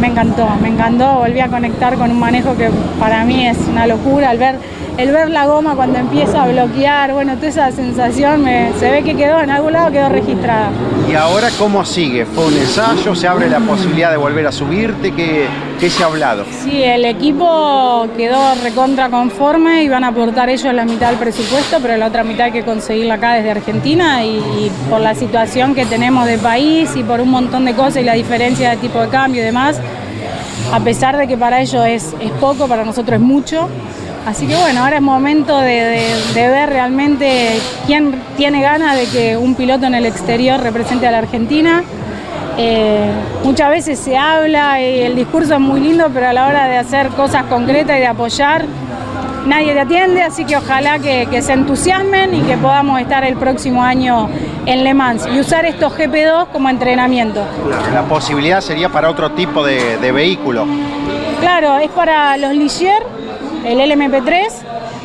Me encantó, me encantó, volví a conectar con un manejo que para mí es una locura al ver el ver la goma cuando empieza a bloquear, bueno, toda esa sensación se ve que quedó en algún lado, quedó registrada.
¿Y ahora cómo sigue? ¿Fue un ensayo? ¿Se abre la posibilidad de volver a subirte? ¿Qué, qué se ha hablado?
Sí, el equipo quedó recontra conforme y van a aportar ellos la mitad del presupuesto, pero la otra mitad hay que conseguirla acá desde Argentina y, y por la situación que tenemos de país y por un montón de cosas y la diferencia de tipo de cambio y demás, a pesar de que para ellos es, es poco, para nosotros es mucho. Así que bueno, ahora es momento de, ver realmente quién tiene ganas de que un piloto en el exterior represente a la Argentina. Eh, muchas veces se habla y el discurso es muy lindo, pero a la hora de hacer cosas concretas y de apoyar, nadie te atiende, así que ojalá que, se entusiasmen y que podamos estar el próximo año en Le Mans y usar estos GP2 como entrenamiento.
La posibilidad sería para otro tipo de, de vehículo.
Claro, es para los Ligier el LMP3,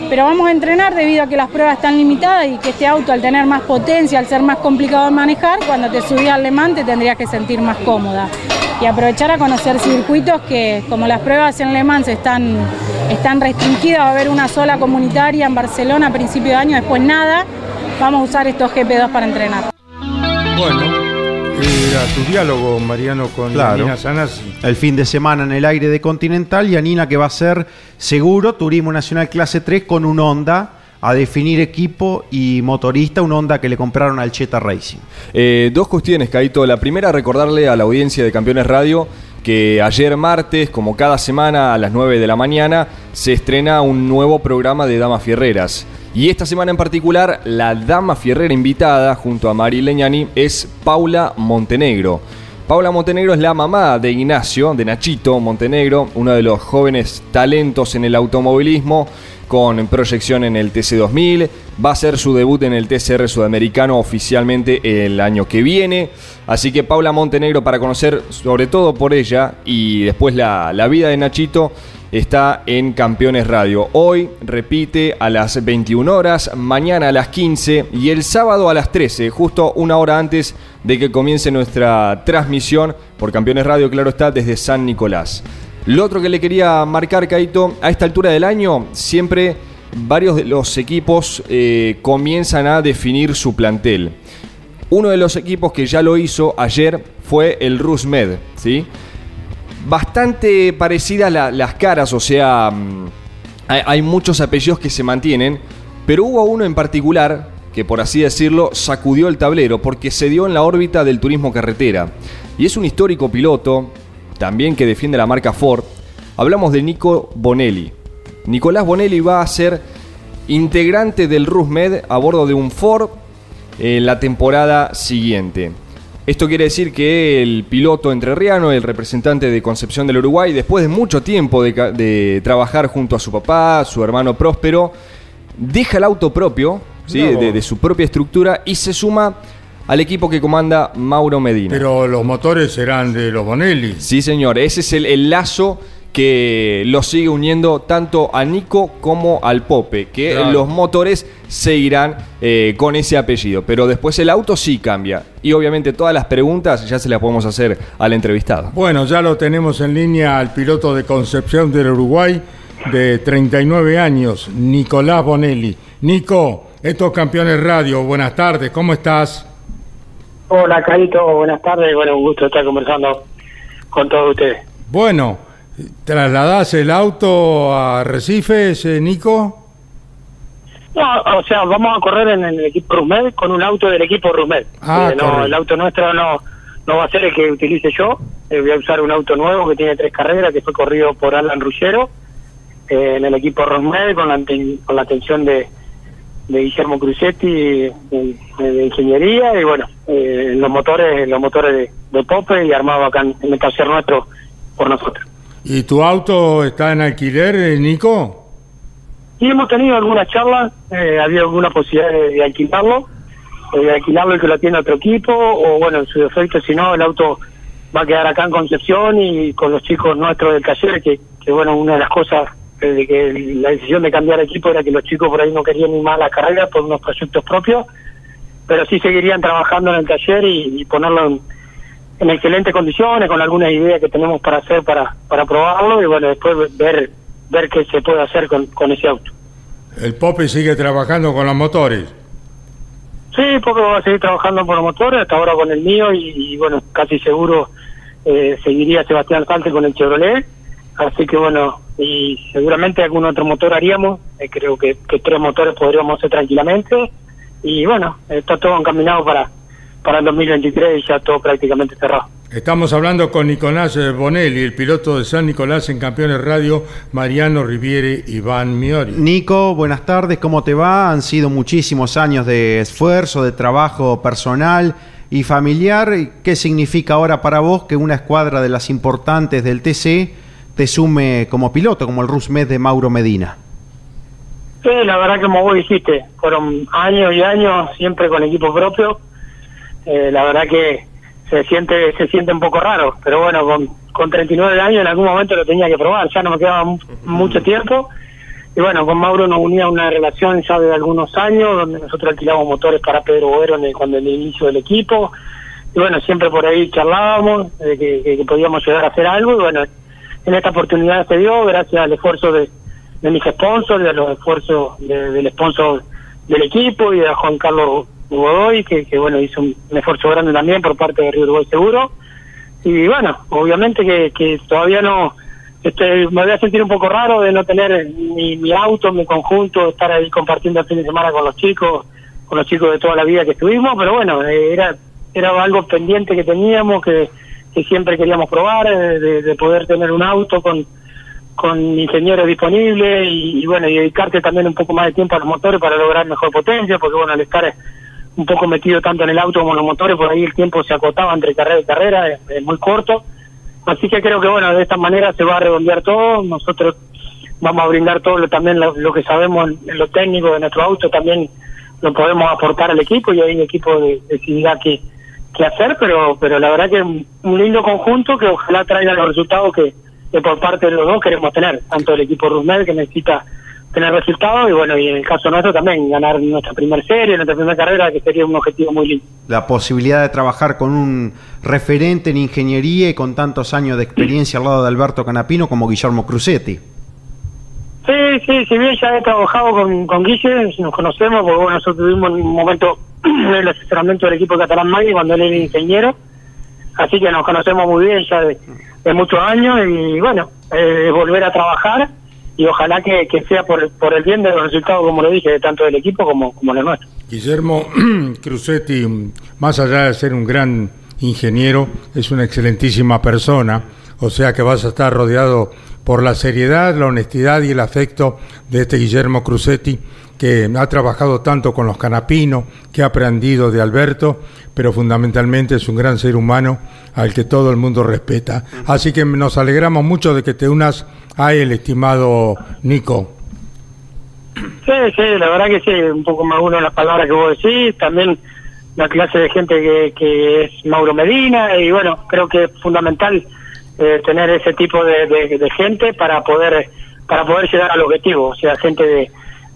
pero vamos a entrenar debido a que las pruebas están limitadas y que este auto al tener más potencia, al ser más complicado de manejar, cuando te subís al Le Mans te tendrías que sentir más cómoda. Y aprovechar a conocer circuitos que como las pruebas en Le Mans están, están restringidas, va a haber una sola comunitaria en Barcelona a principio de año, después nada, vamos a usar estos GP2 para entrenar.
Bueno, era tu diálogo, Mariano, con Nina Sanasi.
El fin de semana en el aire de Continental y Nina que va a ser seguro Turismo Nacional Clase 3 con un Honda a definir equipo y motorista, un Honda que le compraron al Cheta Racing.
Eh, dos cuestiones, Caito. La primera, recordarle a la audiencia de Campeones Radio que ayer martes, como cada semana a las 9 de la mañana, se estrena un nuevo programa de Damas Fierreras. Y esta semana en particular, la dama fierrera invitada, junto a Mari Leñani, es Paula Montenegro. Paula Montenegro es la mamá de Ignacio, de Nachito Montenegro, uno de los jóvenes talentos en el automovilismo, con proyección en el TC2000. Va a ser su debut en el TCR sudamericano oficialmente el año que viene. Así que Paula Montenegro, para conocer sobre todo por ella y después la, la vida de Nachito, está en Campeones Radio. Hoy repite a las 21 horas, mañana a las 15 y el sábado a las 13, justo una hora antes de que comience nuestra transmisión por Campeones Radio, claro está, desde San Nicolás. Lo otro que le quería marcar, Caito, a esta altura del año, siempre varios de los equipos eh, comienzan a definir su plantel. Uno de los equipos que ya lo hizo ayer fue el Rusmed, ¿sí? Bastante parecidas las caras, o sea, mm, hay, muchos apellidos que se mantienen, pero hubo uno en particular que, por así decirlo, sacudió el tablero porque se dio en la órbita del turismo carretera. Y es un histórico piloto, también que defiende la marca Ford. Hablamos de Nico Bonelli. Nicolás Bonelli va a ser integrante del Rusmed a bordo de un Ford en la temporada siguiente. Esto quiere decir que el piloto entrerriano, el representante de Concepción del Uruguay, después de mucho tiempo de, trabajar junto a su papá, su hermano Próspero, deja el auto propio, ¿sí? de, su propia estructura, y se suma al equipo que comanda Mauro Medina.
Pero los motores serán de los Bonelli.
Sí, señor, ese es el lazo que lo sigue uniendo tanto a Nico como al Pope, que los motores seguirán eh, con ese apellido, pero después el auto sí cambia. Y obviamente todas las preguntas ya se las podemos hacer al entrevistado.
Bueno, ya lo tenemos en línea al piloto de Concepción del Uruguay de 39 años, Nicolás Bonelli. Nico, estos campeones radio, buenas tardes, ¿cómo estás?
Hola, Carito, buenas tardes, bueno, un gusto estar conversando con todos ustedes.
Bueno, ¿Trasladás el auto a Recifes, Nico?
No, o sea, vamos a correr en el equipo Rusmed con un auto del equipo Rusmed. Ah, eh, no, el auto nuestro no, no va a ser el que utilice yo. Eh, voy a usar un auto nuevo que tiene tres carreras, que fue corrido por Alan Ruggero eh, en el equipo Rusmed con la, con la atención de, de Guillermo Crucetti de, ingeniería y bueno, los motores los motores de, de Pope y armado acá en el taller nuestro por nosotros.
¿Y tu auto está en alquiler, eh, Nico?
Sí, hemos tenido algunas charlas, eh, había alguna posibilidad de, alquilarlo, eh, de alquilarlo y que lo atienda otro equipo, o bueno, en su defecto, si no, el auto va a quedar acá en Concepción y con los chicos nuestros del taller, que, que bueno, una de las cosas de que la decisión de cambiar equipo era que los chicos por ahí no querían ni más la carrera por unos proyectos propios, pero sí seguirían trabajando en el taller y ponerlo en en excelentes condiciones, con algunas ideas que tenemos para hacer para, para probarlo y bueno, después ver, ver qué se puede hacer con, con ese auto.
El Pope sigue trabajando con los motores.
Sí, Pope va a seguir trabajando con los motores, hasta ahora con el mío y, bueno, casi seguro eh, seguiría Sebastián Salte con el Chevrolet. Así que bueno, y seguramente algún otro motor haríamos. Eh, creo que, que, tres motores podríamos hacer tranquilamente. Y bueno, está todo encaminado para, para el 2023 y ya todo prácticamente cerrado.
Estamos hablando con Nicolás eh, Bonelli, el piloto de San Nicolás en Campeones Radio, Mariano Riviere y Iván Miori.
Nico, buenas tardes, ¿cómo te va? Han sido muchísimos años de esfuerzo, de trabajo personal y familiar. ¿Qué significa ahora para vos que una escuadra de las importantes del TC te sume como piloto, como el Rusmed de Mauro Medina?
Sí, la verdad que como vos dijiste, fueron años y años siempre con equipo propio. Eh, la verdad que se siente se siente un poco raro, pero bueno, con, con 39 años en algún momento lo tenía que probar, ya no me quedaba mucho tiempo. Y bueno, con Mauro nos unía una relación ya de algunos años, donde nosotros alquilábamos motores para Pedro Boero en el, cuando el inicio del equipo. Y bueno, siempre por ahí charlábamos de que, podíamos llegar a hacer algo. Y bueno, en esta oportunidad se dio gracias al esfuerzo de, de mis sponsors, de los esfuerzos del sponsor del equipo y de Juan Carlos Godoy, que, que bueno, hizo un, esfuerzo grande también por parte de Río Uruguay Seguro. Y bueno, obviamente que, que todavía no, este, me voy a sentir un poco raro de no tener mi, mi auto, mi conjunto, estar ahí compartiendo el fin de semana con los chicos, con los chicos de toda la vida que estuvimos, pero bueno, eh, era, era algo pendiente que teníamos, que, que siempre queríamos probar, eh, de, de poder tener un auto con, con ingenieros disponibles y, y, bueno, y dedicarte también un poco más de tiempo a los motores para lograr mejor potencia, porque bueno, al estar un poco metido tanto en el auto como en los motores, por ahí el tiempo se acotaba entre carrera y carrera, es, muy corto. Así que creo que bueno, de esta manera se va a redondear todo. Nosotros vamos a brindar todo lo, también lo, que sabemos en lo técnico de nuestro auto, también lo podemos aportar al equipo y ahí el equipo decidirá qué, qué hacer, pero pero la verdad que es un lindo conjunto que ojalá traiga los resultados que, que por parte de los dos queremos tener, tanto el equipo Rusmel que necesita tener resultados y bueno, y en el caso nuestro también ganar nuestra primera serie, nuestra primera carrera, que sería un objetivo muy lindo.
La posibilidad de trabajar con un referente en ingeniería y con tantos años de experiencia al lado de Alberto Canapino como Guillermo Crucetti.
Sí, sí, si bien ya he trabajado con, con Guille, nos conocemos, porque bueno, nosotros tuvimos un momento el asesoramiento del equipo catalán Magui cuando él era ingeniero, así que nos conocemos muy bien ya de, muchos años y bueno, eh, volver a trabajar y ojalá que, sea por, por el bien de los resultados, como lo dije, tanto del equipo como, como nuestro.
Guillermo Crucetti, más allá de ser un gran ingeniero, es una excelentísima persona, o sea que vas a estar rodeado por la seriedad, la honestidad y el afecto de este Guillermo Crucetti, que ha trabajado tanto con los canapinos, que ha aprendido de Alberto, pero fundamentalmente es un gran ser humano al que todo el mundo respeta. Así que nos alegramos mucho de que te unas a él, estimado Nico.
Sí, sí, la verdad que sí, un poco más uno de las palabras que vos decís, también la clase de gente que, que es Mauro Medina, y bueno, creo que es fundamental eh, tener ese tipo de, de, gente para poder para poder llegar al objetivo, o sea, gente de,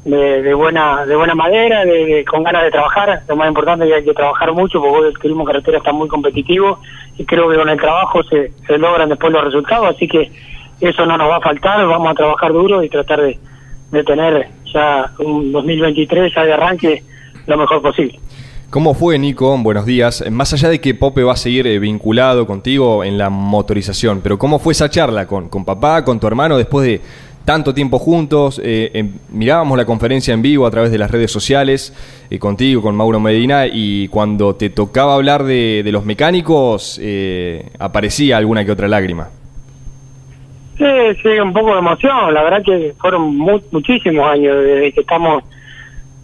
de, buena de buena madera, de, con ganas de trabajar, lo más importante es que hay que trabajar mucho, porque el turismo carretera está muy competitivo y creo que con el trabajo se, logran después los resultados, así que eso no nos va a faltar, vamos a trabajar duro y tratar de, de tener ya un 2023 ya de arranque lo mejor posible.
¿Cómo fue, Nico? Buenos días. Más allá de que Pope va a seguir eh, vinculado contigo en la motorización, pero ¿cómo fue esa charla con, con papá, con tu hermano, después de tanto tiempo juntos? Eh, mirábamos la conferencia en vivo a través de las redes sociales, eh, contigo, con Mauro Medina, y cuando te tocaba hablar de, los mecánicos, aparecía alguna que otra lágrima.
Sí, sí, un poco de emoción. La verdad que fueron muchísimos años desde que estamos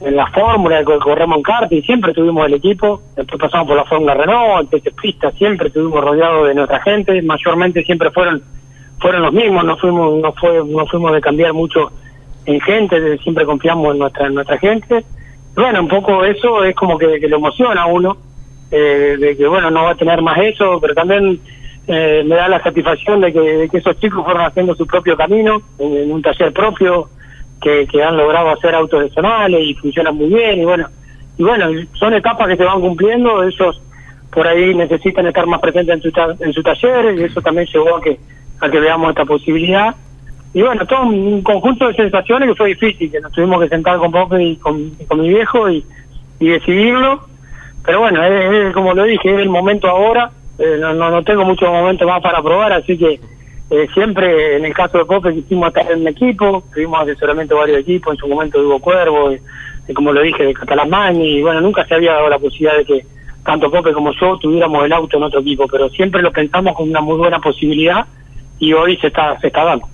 en la fórmula, corremos en kart y siempre tuvimos el equipo. Después pasamos por la fórmula Renault, el Pista, siempre estuvimos rodeados de nuestra gente. Mayormente siempre fueron fueron los mismos. No fuimos no fue no fuimos de cambiar mucho en gente. Siempre confiamos en nuestra en nuestra gente. Bueno, un poco eso es como que, que lo emociona a uno eh, de que bueno no va a tener más eso, pero también eh, me da la satisfacción de que, esos chicos fueron haciendo su propio camino en, un taller propio, que, han logrado hacer autos adicionales y funcionan muy bien y bueno, y bueno, son etapas que se van cumpliendo, ellos por ahí necesitan estar más presentes en su, en su taller y eso también llevó a que, a que veamos esta posibilidad y bueno, todo un conjunto de sensaciones que fue difícil, que nos tuvimos que sentar con Pope y con, mi viejo y, decidirlo. Pero bueno, es, como lo dije, es el momento ahora. Eh, no, no, tengo mucho momento más para probar, así que eh, siempre en el caso de Pope quisimos estar en un equipo, tuvimos asesoramiento de varios equipos, en su momento de Hugo Cuervo, como lo dije, de Catalán y bueno, nunca se había dado la posibilidad de que tanto Pope como yo tuviéramos el auto en otro equipo, pero siempre lo pensamos como una muy buena posibilidad y hoy se está, se está dando.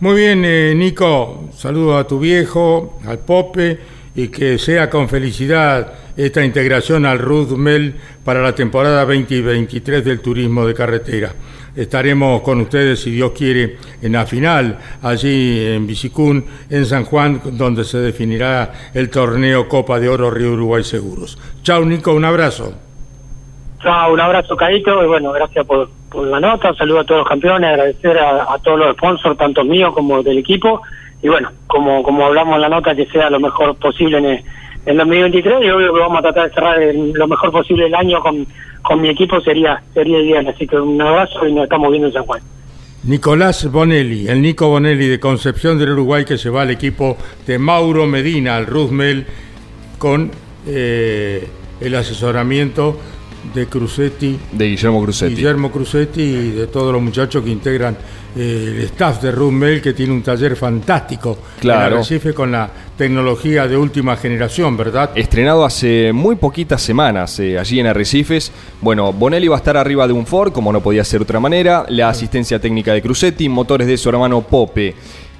Muy bien, eh, Nico, saludo a tu viejo, al Pope, y que sea con felicidad esta integración al Rudmel para la temporada 2023 del turismo de carretera. Estaremos con ustedes, si Dios quiere, en la final, allí en Bicicún, en San Juan, donde se definirá el torneo Copa de Oro Río Uruguay Seguros. Chao, Nico, un abrazo.
Un abrazo, Caíto, y bueno, gracias por, la nota, un saludo a todos los campeones, agradecer a, todos los sponsors, tanto míos como del equipo, y bueno, como, como hablamos en la nota, que sea lo mejor posible en el, 2023, y obvio que vamos a tratar de cerrar lo mejor posible el año con, con mi equipo, sería, sería ideal, así que un abrazo y nos estamos viendo en San Juan.
Nicolás Bonelli, el Nico Bonelli de Concepción del Uruguay que se va al equipo de Mauro Medina, al Ruzmel, con eh, el asesoramiento de Crucetti.
De Guillermo Crucetti.
Guillermo Crucetti y de todos los muchachos que integran eh, el staff de Rumel, que tiene un taller fantástico
claro.
en Arrecife con la tecnología de última generación, ¿verdad?
Estrenado hace muy poquitas semanas eh, allí en Arrecifes. Bueno, Bonelli va a estar arriba de un Ford, como no podía ser de otra manera. La asistencia técnica de Crucetti, motores de su hermano Pope.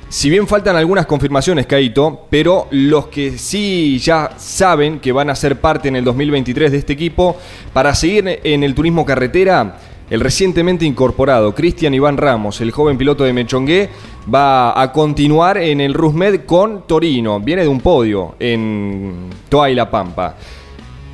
Si bien faltan algunas confirmaciones, Caito, pero los que sí ya saben que van a ser parte en el 2023 de este equipo, para seguir en el turismo carretera, el recientemente incorporado Cristian Iván Ramos, el joven piloto de Mechongué, va a continuar en el Rusmed con Torino. Viene de un podio en Toa y La Pampa.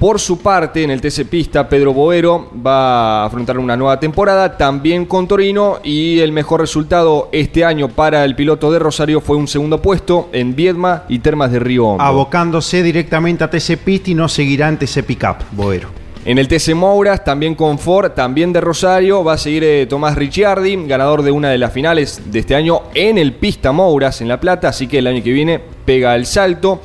Por su parte, en el TC Pista, Pedro Boero va a afrontar una nueva temporada, también con Torino, y el mejor resultado este año para el piloto de Rosario fue un segundo puesto en Viedma y Termas de Río Hondo.
Abocándose directamente a TC Pista y no seguirá en TC Pickup, Boero.
En el TC Mouras, también con Ford, también de Rosario, va a seguir eh, Tomás Ricciardi, ganador de una de las finales de este año en el Pista Mouras en La Plata, así que el año que viene pega el salto.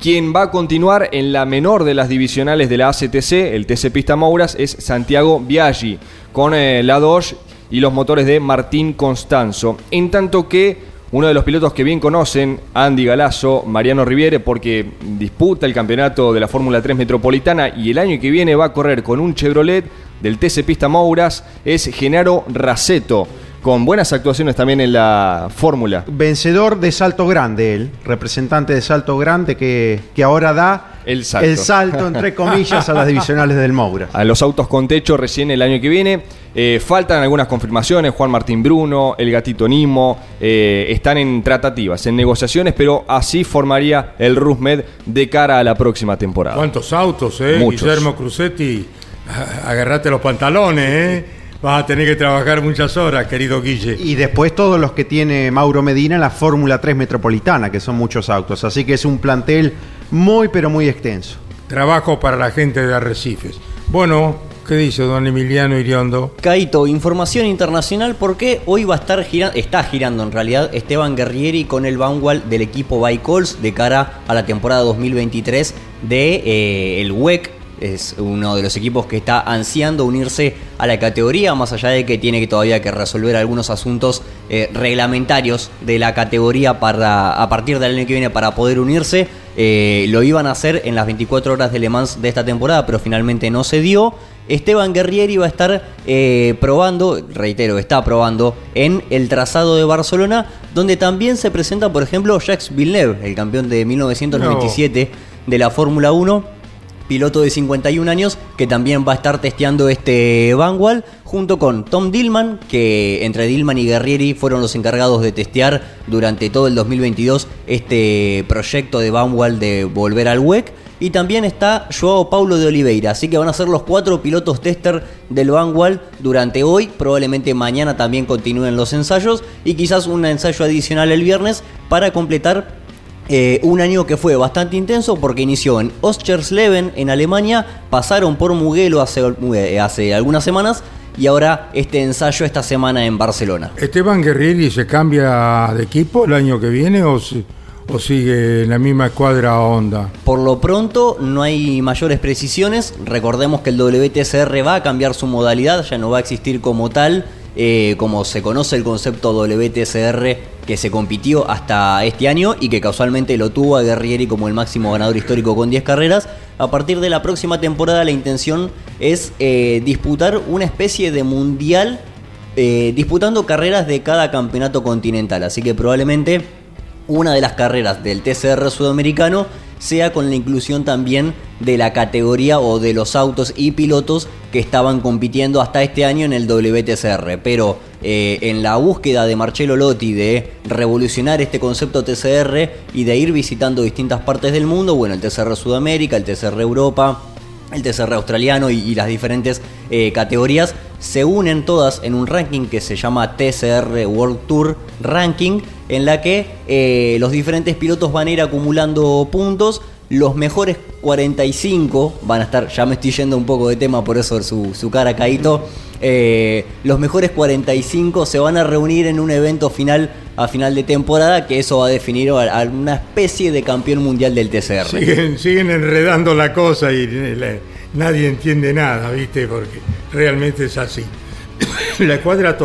Quien va a continuar en la menor de las divisionales de la ACTC, el TC Pista Mouras, es Santiago Biaggi, con eh, la Dodge y los motores de Martín Constanzo. En tanto que uno de los pilotos que bien conocen, Andy Galazo, Mariano Riviere, porque disputa el campeonato de la Fórmula 3 Metropolitana y el año que viene va a correr con un Chevrolet del TC Pista Mouras, es Genaro Raceto con buenas actuaciones también en la fórmula.
Vencedor de salto grande, él, representante de salto grande que, que ahora da
el salto.
el salto, entre comillas, a las divisionales del Moura.
A los autos con techo recién el año que viene. Eh, faltan algunas confirmaciones, Juan Martín Bruno, el gatito Nimo, eh, están en tratativas, en negociaciones, pero así formaría el Rusmed de cara a la próxima temporada.
¿Cuántos autos, eh? Guillermo Crucetti, agarrate los pantalones, eh. Vas a tener que trabajar muchas horas, querido Guille.
Y después todos los que tiene Mauro Medina en la Fórmula 3 Metropolitana, que son muchos autos. Así que es un plantel muy, pero muy extenso.
Trabajo para la gente de Arrecifes. Bueno, ¿qué dice don Emiliano Iriondo?
Caito, información internacional porque hoy va a estar girando, está girando en realidad Esteban Guerrieri con el Vanguard del equipo Bicols de cara a la temporada 2023 de eh, el WEC es uno de los equipos que está ansiando unirse a la categoría, más allá de que tiene que todavía que resolver algunos asuntos eh, reglamentarios de la categoría para a partir del año que viene para poder unirse. Eh, lo iban a hacer en las 24 horas de Le Mans de esta temporada, pero finalmente no se dio. Esteban Guerrieri va a estar eh, probando, reitero, está probando en el trazado de Barcelona, donde también se presenta, por ejemplo, Jacques Villeneuve, el campeón de 1997 de la Fórmula 1 piloto de 51 años, que también va a estar testeando este Vanguard, junto con Tom Dillman, que entre Dillman y Guerrieri fueron los encargados de testear durante todo el 2022 este proyecto de Vanguard de volver al WEC. Y también está Joao Paulo de Oliveira, así que van a ser los cuatro pilotos tester del Vanguard durante hoy. Probablemente mañana también continúen los ensayos y quizás un ensayo adicional el viernes para completar eh, un año que fue bastante intenso porque inició en Oschersleben en Alemania, pasaron por Mugello hace, eh, hace algunas semanas y ahora este ensayo esta semana en Barcelona.
¿Esteban Guerrieri se cambia de equipo el año que viene o, o sigue en la misma escuadra Honda?
Por lo pronto no hay mayores precisiones. Recordemos que el WTCR va a cambiar su modalidad, ya no va a existir como tal. Eh, como se conoce el concepto WTCR que se compitió hasta este año y que casualmente lo tuvo a Guerrieri como el máximo ganador histórico con 10 carreras. A partir de la próxima temporada la intención es eh, disputar una especie de mundial eh, disputando carreras de cada campeonato continental. Así que probablemente una de las carreras del TCR sudamericano sea con la inclusión también de la categoría o de los autos y pilotos que estaban compitiendo hasta este año en el WTCR. Pero eh, en la búsqueda de Marcelo Lotti de revolucionar este concepto TCR y de ir visitando distintas partes del mundo, bueno, el TCR Sudamérica, el TCR Europa, el TCR australiano y, las diferentes eh, categorías se unen todas en un ranking que se llama TCR World Tour Ranking en la que eh, los diferentes pilotos van a ir acumulando puntos. Los mejores 45 van a estar, ya me estoy yendo un poco de tema, por eso su, su cara caído. Eh, los mejores 45 se van a reunir en un evento final a final de temporada, que eso va a definir a, una especie de campeón mundial del TCR.
Siguen, enredando la cosa y nadie entiende nada, ¿viste? Porque realmente es así. la escuadra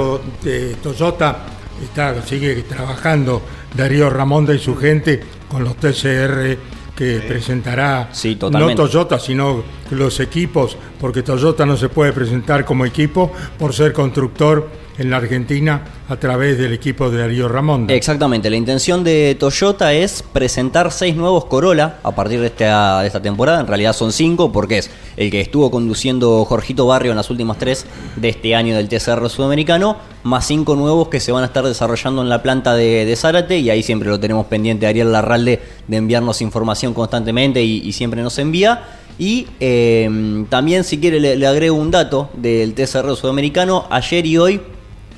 de Toyota está, sigue trabajando Darío Ramonda y su gente con los TCR que presentará no Toyota, sino los equipos, porque Toyota no se puede presentar como equipo por ser constructor en la Argentina a través del equipo de Darío Ramón.
Exactamente, la intención de Toyota es presentar seis nuevos Corolla a partir de esta, de esta temporada, en realidad son cinco porque es el que estuvo conduciendo Jorgito Barrio en las últimas tres de este año del TCR sudamericano, más cinco nuevos que se van a estar desarrollando en la planta de, Zárate y ahí siempre lo tenemos pendiente Ariel Larralde de enviarnos información constantemente y, siempre nos envía. Y eh, también si quiere le, le agrego un dato del TCR sudamericano, ayer y hoy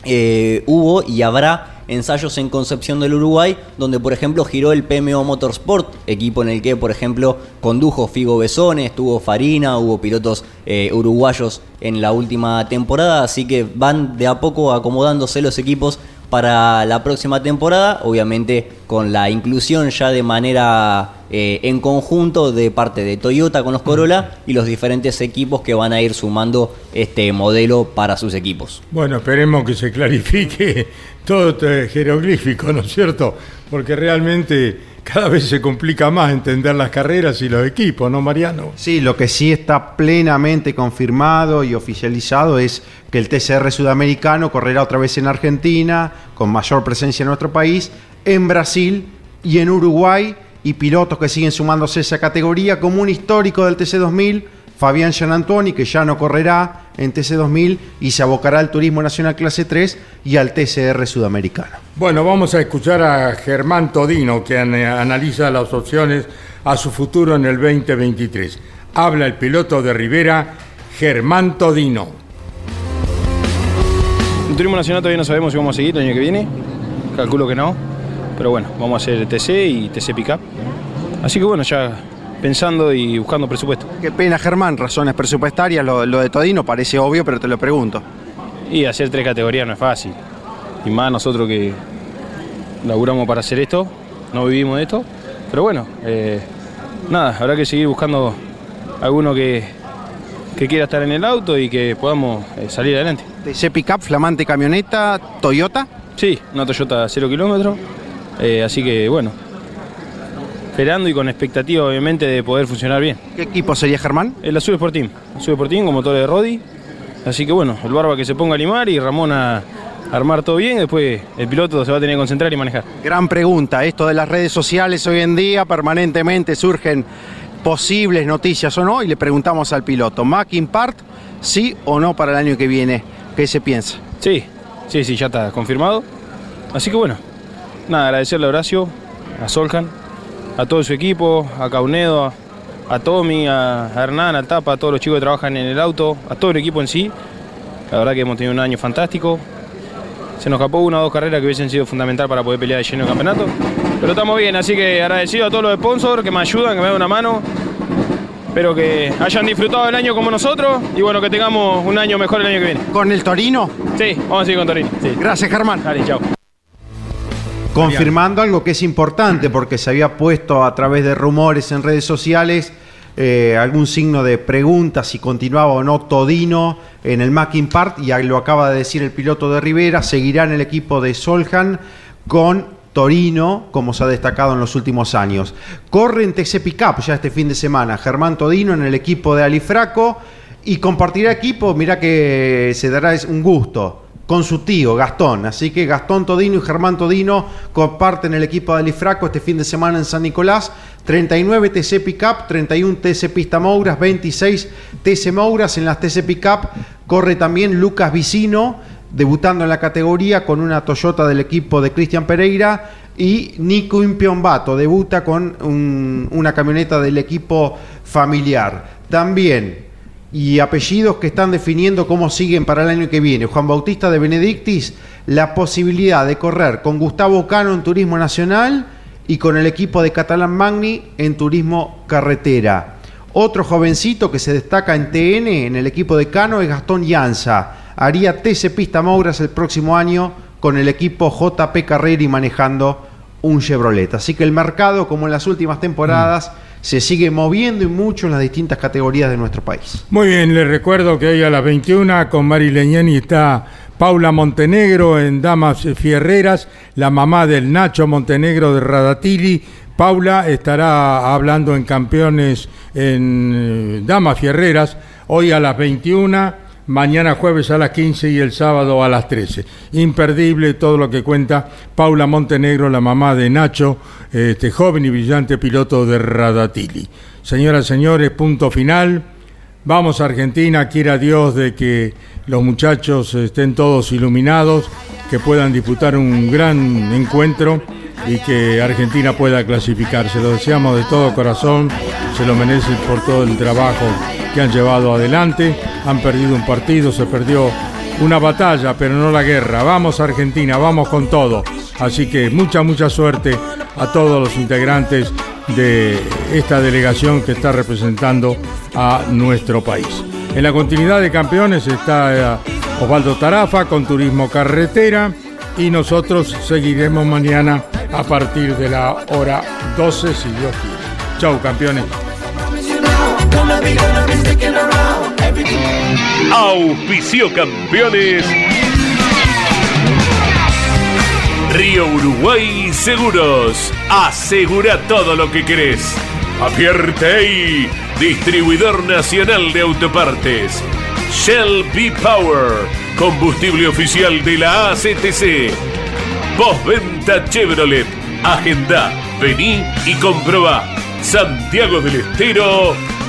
eh, hubo y habrá ensayos en Concepción del Uruguay, donde por ejemplo giró el PMO Motorsport, equipo en el que por ejemplo condujo Figo Besone, estuvo Farina, hubo pilotos eh, uruguayos en la última temporada, así que van de a poco acomodándose los equipos para la próxima temporada, obviamente con la inclusión ya de manera eh, en conjunto de parte de Toyota con los Corolla y los diferentes equipos que van a ir sumando este modelo para sus equipos.
Bueno, esperemos que se clarifique todo este jeroglífico, ¿no es cierto? Porque realmente cada vez se complica más entender las carreras y los equipos, ¿no, Mariano?
Sí, lo que sí está plenamente confirmado y oficializado es que el TCR sudamericano correrá otra vez en Argentina, con mayor presencia en nuestro país, en Brasil y en Uruguay, y pilotos que siguen sumándose a esa categoría, como un histórico del TC2000, Fabián Gianantoni, que ya no correrá en TC2000 y se abocará al Turismo Nacional Clase 3 y al TCR Sudamericano.
Bueno, vamos a escuchar a Germán Todino, que analiza las opciones a su futuro en el 2023. Habla el piloto de Rivera, Germán Todino.
En Turismo Nacional todavía no sabemos si vamos a seguir el año que viene. Calculo que no. Pero bueno, vamos a hacer TC y TC Pickup. Así que bueno, ya pensando y buscando presupuesto.
Qué pena, Germán, razones presupuestarias, lo, de Todino parece obvio, pero te lo pregunto.
Y hacer tres categorías no es fácil. Y más nosotros que laburamos para hacer esto, no vivimos de esto. Pero bueno, eh, nada, habrá que seguir buscando alguno que, que quiera estar en el auto y que podamos eh, salir adelante.
¿TC Pickup, flamante camioneta, Toyota?
Sí, una Toyota 0 kilómetros. Eh, así que bueno, esperando y con expectativa obviamente de poder funcionar bien.
¿Qué equipo sería Germán?
Es la Sube Sporting, Sube Sporting con motor de Rodi. Así que bueno, el Barba que se ponga a limar y Ramón a armar todo bien, después el piloto se va a tener que concentrar y manejar.
Gran pregunta, esto de las redes sociales hoy en día permanentemente surgen posibles noticias o no y le preguntamos al piloto, Mackin Part, sí o no para el año que viene, ¿qué se piensa?
Sí, sí, sí, ya está confirmado. Así que bueno, nada, agradecerle a Horacio, a Soljan, a todo su equipo, a Caunedo, a, Tommy, a, Hernán, a Tapa, a todos los chicos que trabajan en el auto, a todo el equipo en sí. La verdad que hemos tenido un año fantástico. Se nos escapó una o dos carreras que hubiesen sido fundamental para poder pelear de lleno el campeonato. Pero estamos bien, así que agradecido a todos los sponsors que me ayudan, que me dan una mano. Espero que hayan disfrutado el año como nosotros y bueno, que tengamos un año mejor el año que viene.
¿Con el Torino?
Sí, vamos a seguir con Torino.
Gracias, Germán.
Dale, chao.
Confirmando algo que es importante porque se había puesto a través de rumores en redes sociales eh, algún signo de pregunta si continuaba o no Todino en el Mackin Part y lo acaba de decir el piloto de Rivera, seguirá en el equipo de Soljan con Torino, como se ha destacado en los últimos años. Corre en TC Pickup ya este fin de semana, Germán Todino en el equipo de Alifraco y compartirá equipo, mira que se dará un gusto con su tío Gastón. Así que Gastón Todino y Germán Todino comparten el equipo de Alifraco este fin de semana en San Nicolás. 39 TC Pickup, 31 TC Pista Mouras, 26 TC Mouras. En las TC Pickup corre también Lucas Vicino, debutando en la categoría con una Toyota del equipo de Cristian Pereira. Y Nico Impiombato debuta con una camioneta del equipo familiar. También y apellidos que están definiendo cómo siguen para el año que viene. Juan Bautista de Benedictis, la posibilidad de correr con Gustavo Cano en Turismo Nacional y con el equipo de Catalán Magni en Turismo Carretera. Otro jovencito que se destaca en TN, en el equipo de Cano, es Gastón Llanza. Haría TC Pista Mouras el próximo año con el equipo JP Carrera y manejando un Chevrolet. Así que el mercado, como en las últimas temporadas, se sigue moviendo y mucho en las distintas categorías de nuestro país.
Muy bien, les recuerdo que hoy a las 21 con Mari Leñani está Paula Montenegro en Damas Fierreras, la mamá del Nacho Montenegro de Radatili. Paula estará hablando en campeones en eh, Damas Fierreras hoy a las 21 mañana jueves a las 15 y el sábado a las 13. Imperdible todo lo que cuenta Paula Montenegro, la mamá de Nacho, este joven y brillante piloto de Radatili. Señoras y señores, punto final. Vamos a Argentina, quiera Dios de que los muchachos estén todos iluminados, que puedan disputar un gran encuentro y que Argentina pueda clasificarse. Lo deseamos de todo corazón, se lo merecen por todo el trabajo que han llevado adelante. Han perdido un partido, se perdió una batalla, pero no la guerra. Vamos Argentina, vamos con todo. Así que mucha, mucha suerte a todos los integrantes de esta delegación que está representando a nuestro país. En la continuidad de campeones está eh, Osvaldo Tarafa con Turismo Carretera y nosotros seguiremos mañana a partir de la hora 12 si Dios quiere. Chau campeones.
Auspicio campeones. Río Uruguay Seguros. Asegura todo lo que querés. Apierte distribuidor nacional de autopartes. Shell B Power, combustible oficial de la ACTC. Postventa Chevrolet. Agenda, vení y comprobá. Santiago del Estero